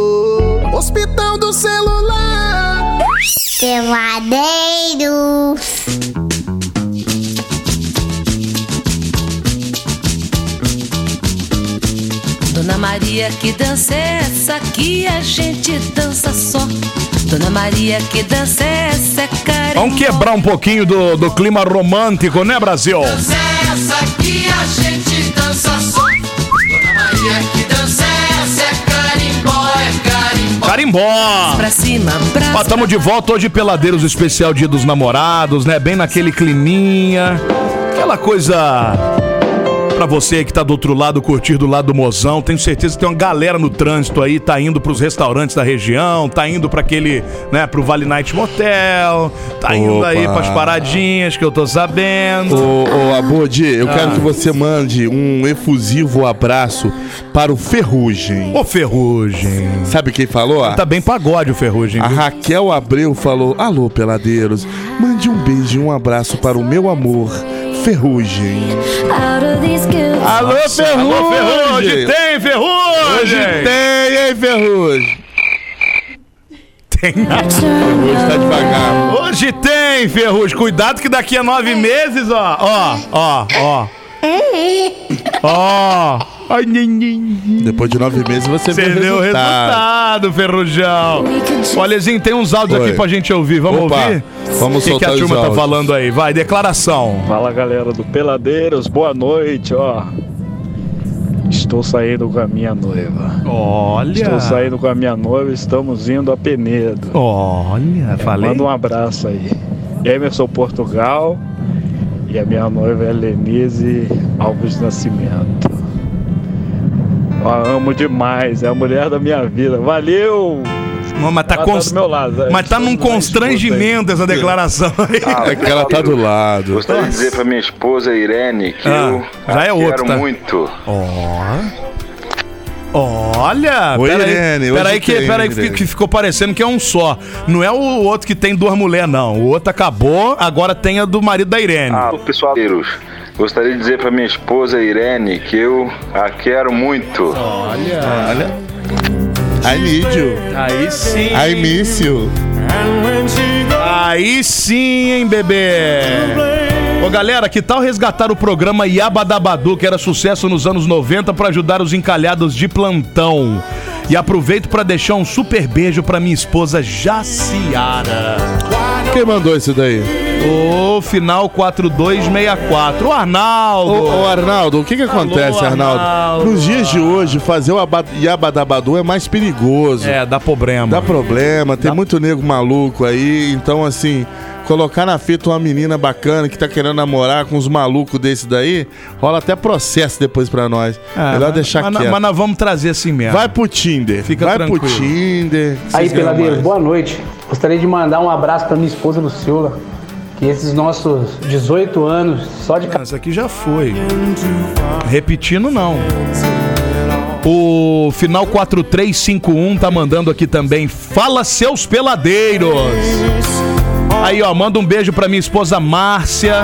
Hospital do celular. Peladeiros. Dona Maria, que dança é essa que a gente dança só? Dona Maria, que dança é essa, cara? Vamos quebrar um pouquinho do, do clima romântico, né, Brasil? Dança é essa que a gente carimbó. Pra cima, pra Ó, tamo de volta hoje, Peladeiros Especial Dia dos Namorados, né? Bem naquele climinha. Aquela coisa pra você que tá do outro lado, curtir do lado do mozão. Tenho certeza que tem uma galera no trânsito aí, tá indo pros restaurantes da região, tá indo pra aquele, né, pro Vale Night Motel, tá indo Opa. aí pras paradinhas que eu tô sabendo. Ô, ô Abode, eu Ah. quero que você mande um efusivo abraço para o Ferrugem. Ô Ferrugem. Sabe quem falou? Tá bem pagode o Ferrugem. A viu? Raquel Abreu falou: Alô, peladeiros, mande um beijo e um abraço para o meu amor, Ferrugem. Alô, Nossa, Ferrugem! alô, Ferrugem! Hoje tem Ferrugem! Hoje tem, hein, Ferrugem? Tem. Hoje tá devagar. Hoje tem, Ferrugem. Cuidado que daqui a nove meses, ó, ó, ó, ó. Ó. Ai, ninguém. Depois de nove meses você, Você vê vê o resultado, Ferrujão. Ô, Alezinho, tem uns áudios Oi. aqui pra gente ouvir. Vamos Opa, ouvir? vamos O que, que a soltar turma tá falando aí? Vai, declaração. Fala galera do Peladeiros, boa noite, ó. Estou saindo com a minha noiva. Olha. Estou saindo com a minha noiva, estamos indo a Penedo. Olha, falei. Manda um abraço aí. Emerson Portugal e a minha noiva é Lenise Alves Nascimento. Ó, amo demais, é a mulher da minha vida. Valeu! Não, mas tá, Ela cons- do meu lado. mas tá num constrangimento essa declaração aí. É que ela tá do lado. Gostaria de dizer pra minha esposa Irene que Ah, eu já é a outro, quero tá? muito. Olha! Oi, peraí, Irene, peraí que, tem, peraí Irene. que ficou parecendo que é um só. Não é o outro que tem duas mulheres, não. O outro acabou, agora tem a do marido da Irene. Ah, pessoal, gostaria de dizer pra minha esposa Irene que eu a quero muito. Olha, olha. I need you. Aí sim. I miss you. Aí sim, hein, bebê? Ô galera, que tal resgatar o programa Yabadabadu, que era sucesso nos anos 90, pra ajudar os encalhados de plantão? E aproveito pra deixar um super beijo pra minha esposa Jaciara. Quem mandou isso daí? O final 4264. O Arnaldo. Ô, ô, Arnaldo, o que que acontece, Arnaldo? Arnaldo. Nos dias de hoje, fazer o aba- Yabadabadu é mais perigoso. É, dá problema. Dá problema, tem muito nego maluco aí, então assim, colocar na fita uma menina bacana que tá querendo namorar com uns malucos desse daí, rola até processo depois pra nós. É, Melhor mas- deixar mas, quieto. Mas nós vamos trazer assim mesmo. Vai pro Tinder. Fica vai tranquilo. pro Tinder. Aí, mais. boa noite. Gostaria de mandar um abraço para minha esposa Luciola. Que esses nossos 18 anos só de Isso aqui já foi. Repetindo, não. O final 4351 tá mandando aqui também. Fala, seus peladeiros! Aí, ó, manda um beijo pra minha esposa Márcia.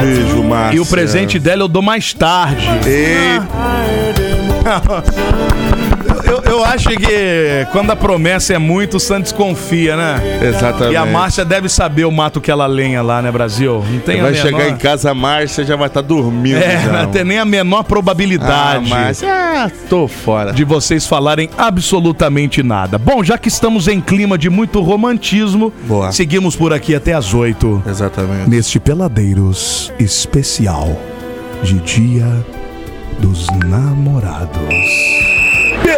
Beijo, Márcia. E o presente dela eu dou mais tarde. Eu, eu acho que quando a promessa é muito, o Santos confia, né? Exatamente. E a Márcia deve saber o mato que ela lenha lá, né, Brasil? Não tem a vai menor- chegar em casa, a Márcia já vai estar dormindo. É, já. não tem nem a menor probabilidade. Ah, Márcia, ah, tô fora. De vocês falarem absolutamente nada. Bom, já que estamos em clima de muito romantismo, Boa. seguimos por aqui até as 8. Exatamente. Neste Peladeiros especial de Dia dos Namorados.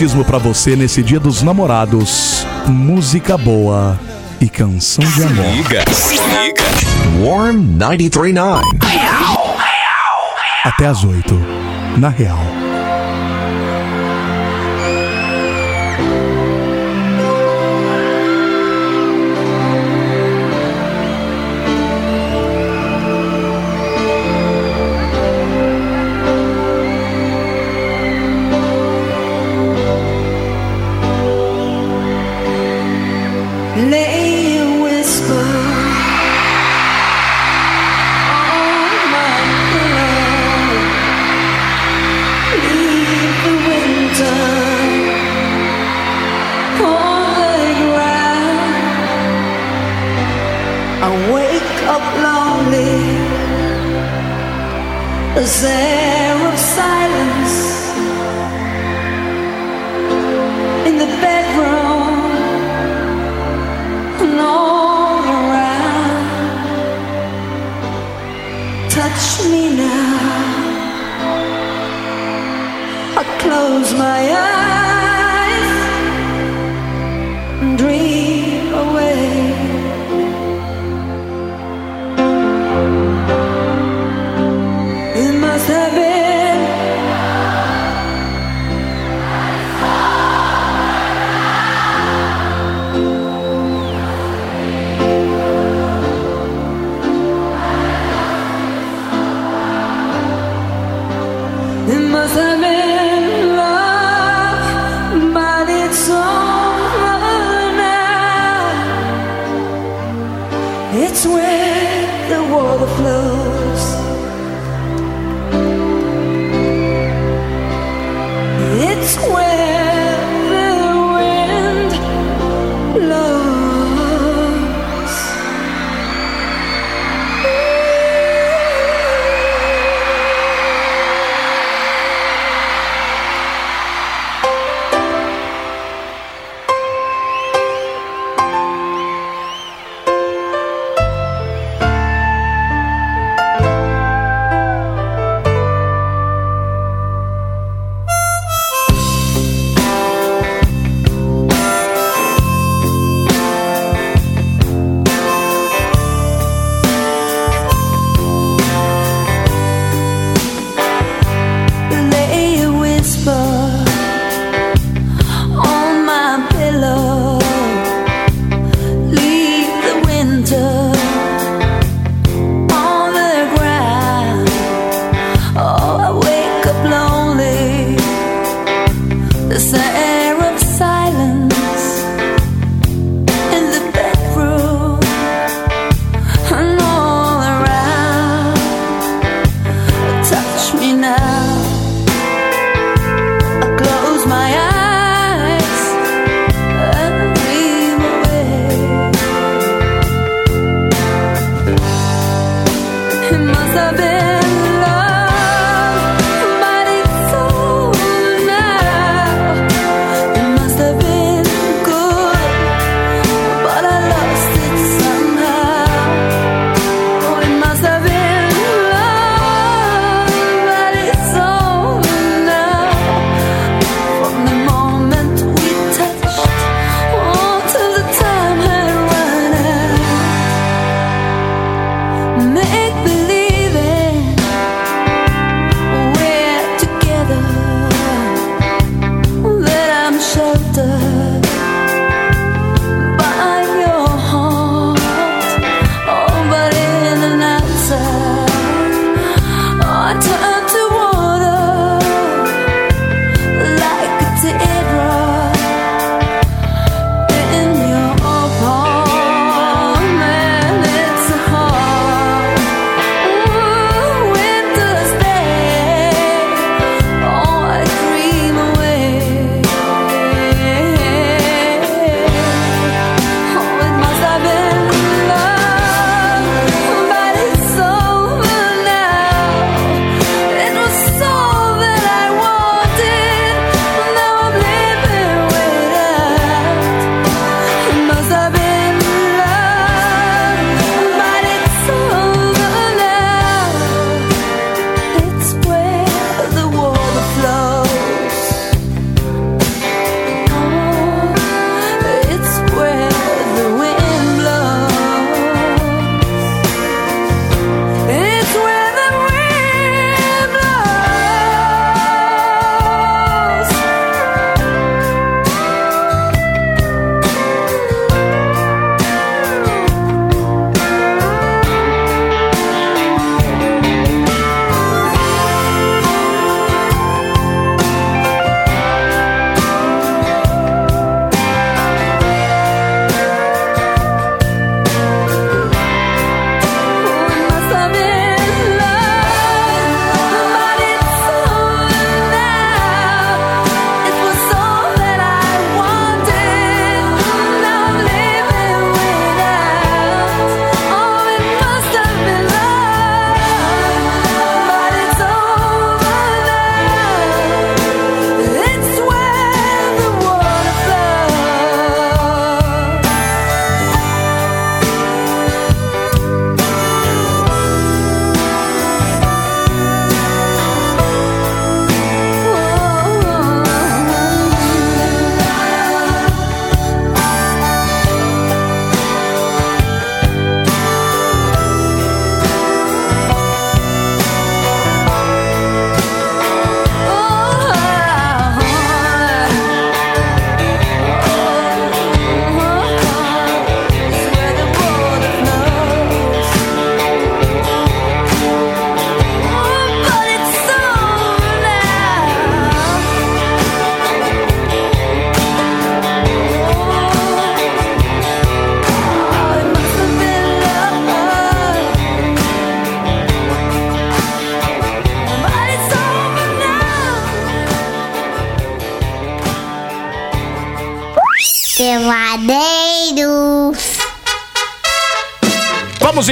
batismo para você nesse Dia dos Namorados. Música boa e canção de amor. Se liga, se liga. Warm 939. Até às 8, na Real.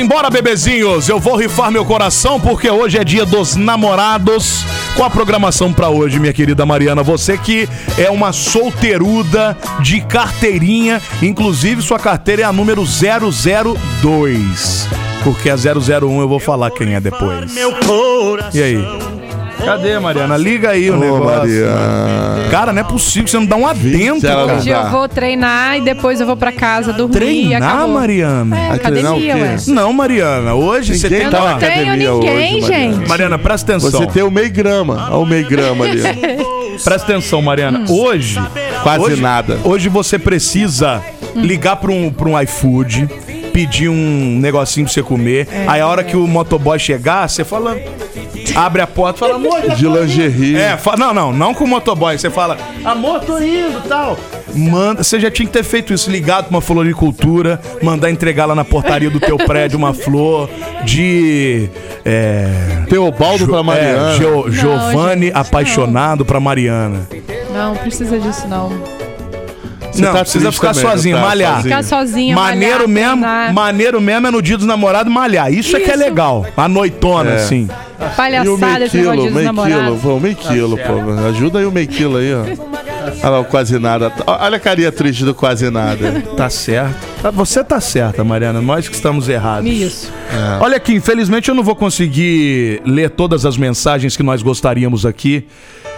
Embora, bebezinhos. Eu vou rifar meu coração porque hoje é dia dos namorados. Qual a programação pra hoje, minha querida Mariana? Você que é uma solteiruda de carteirinha, inclusive sua carteira é a número 002. Porque a 001 eu vou falar quem é depois. E aí? Cadê, Mariana? Liga aí o negócio. Mariana. Cara, não é possível que você não dá um adentro, cara. Hoje eu vou treinar e depois eu vou pra casa dormir e Treinar, acabou. Mariana? É, academia, ué. Não, Mariana. Hoje você Ninguém tem tá que na academia hoje, Mariana. Mariana, presta atenção. Você tem o meio grama. Olha o meio grama ali. Presta atenção, Mariana. Hoje. Quase hoje- nada. Hoje você precisa ligar pra um, pra um iFood, pedir um negocinho pra você comer. Aí a hora que o motoboy chegar, você fala. Abre a porta e fala, amor. já De tô indo." lingerie. É, fa- não, não, não com o motoboy. Você fala, amor, tô indo tal. Manda, você já tinha que ter feito isso, ligado pra uma floricultura, mandar entregar lá na portaria do teu prédio uma flor de. É, Teobaldo pra Mariana. É, Gio- Não, Giovanni gente, apaixonado pra Mariana. Não, precisa disso não. Você não, tá precisa ficar também, sozinho, tá? malhar. Sozinho. Ficar sozinha, Maneiro malhar, mesmo, treinar. maneiro mesmo é no dia dos namorados malhar. Isso, é que é Isso. legal. A noitona, É. assim. E o Palhaçada meio esse negócio quilo, meio quilo, pô, meio quilo, pô. Ajuda aí o meio quilo aí, ó. Olha lá o quase nada. Olha a carinha triste do quase nada. Tá certo. Tá- Você tá certa, Mariana. Nós que estamos errados. Isso. É. Olha aqui, infelizmente eu não vou conseguir ler todas as mensagens que nós gostaríamos aqui.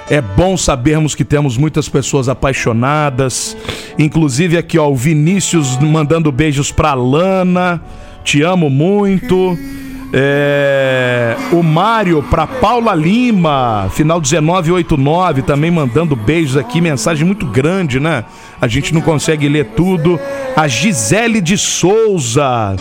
É bom sabermos que temos muitas pessoas apaixonadas. Inclusive aqui, ó, o Vinícius mandando beijos pra Lana. Te amo muito. É, o Mário pra Paula Lima, final 1989, também mandando beijos aqui, mensagem muito grande, né? A gente não consegue ler tudo. A Gisele de Souza.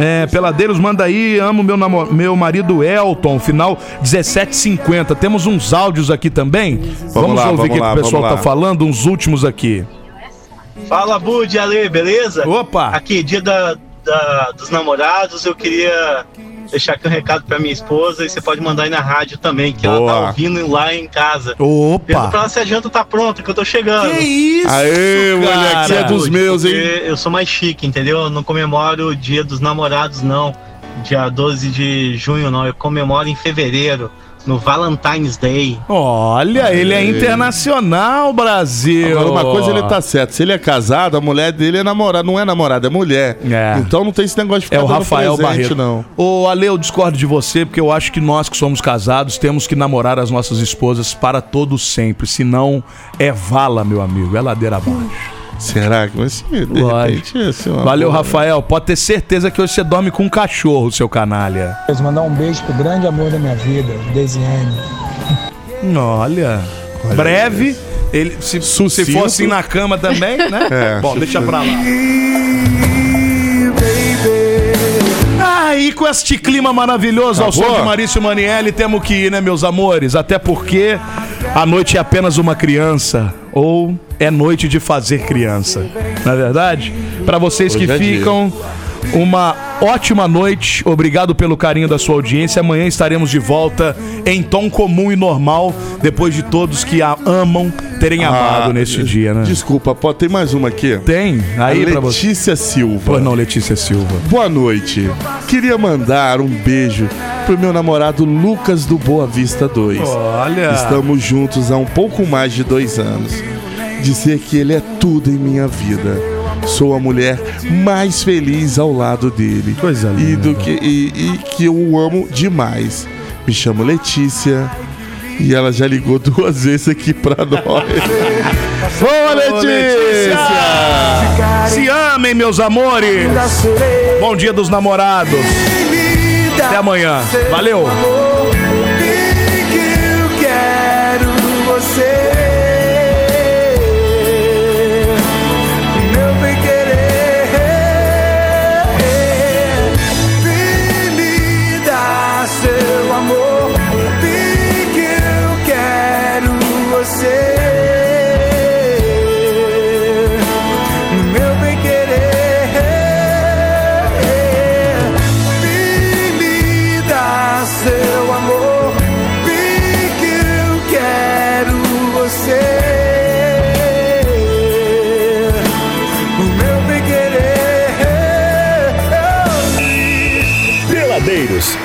É, Peladeiros, manda aí, amo meu, namo- meu marido Elton, final 1750. Temos uns áudios aqui também. Vamos, lá, ouvir o vamos que, lá, o pessoal vamos tá lá. falando, uns últimos aqui. Fala, Bud, Ale, beleza? Opa! Aqui, dia da, da- dos namorados, eu queria deixar aqui um recado pra minha esposa e você pode mandar aí na rádio também, que ela Boa. tá ouvindo lá em casa. Opa! Pergunta pra ela se a janta tá pronta, que eu tô chegando. Que isso, Aê, moleque, você é dos meus, hein? Eu sou mais chique, entendeu? Eu não comemoro o dia dos namorados, não. Dia 12 de junho, não. Eu comemoro em fevereiro, no Valentine's Day. Olha, ele é internacional, Brasil. Agora, uma coisa ele tá certo. Se ele é casado, a mulher dele é namorada. Não é namorada, é mulher. É. Então não tem esse negócio de ficar É o Rafael presente, Barreto. não. Ô, Ale, eu discordo de você, porque eu acho que nós que somos casados temos que namorar as nossas esposas para todo sempre. Senão é vala, meu amigo. É ladeira abaixo. Será que vai ser? De repente, uma Valeu, boa. Rafael. Pode ter certeza que hoje você dorme com um cachorro, seu canalha. Quero mandar um beijo pro grande amor da minha vida, Desiane. Olha. Breve. Ele, se, se Sucinto. for assim na cama também, né? É, Bom, deixa pra lá. Ah, e com este clima maravilhoso ao Acabou? som de Marício Manielli, temos que ir, né, meus amores? Até porque a noite é apenas uma criança. Ou é noite de fazer criança. Não é verdade? Pra vocês que é dia. Uma ótima noite. Obrigado pelo carinho da sua audiência. Amanhã estaremos de volta em tom comum e normal, depois de todos que a amam terem amado neste dia, né? Ah, Desculpa, pode ter mais uma aqui. Tem? Aí a. Letícia Silva. Pois não, Letícia Silva. Boa noite. Queria mandar um beijo pro meu namorado Lucas do Boa Vista 2. Olha. Estamos juntos há um pouco mais de dois anos. Dizer que ele é tudo em minha vida. Sou a mulher mais feliz ao lado dele. Coisa E, linda. do que, e, e que eu o amo demais. Me chamo Letícia. E ela já ligou duas vezes aqui pra nós. Boa, Letícia! Se amem, meus amores! Bom dia dos namorados! Até amanhã. Valeu!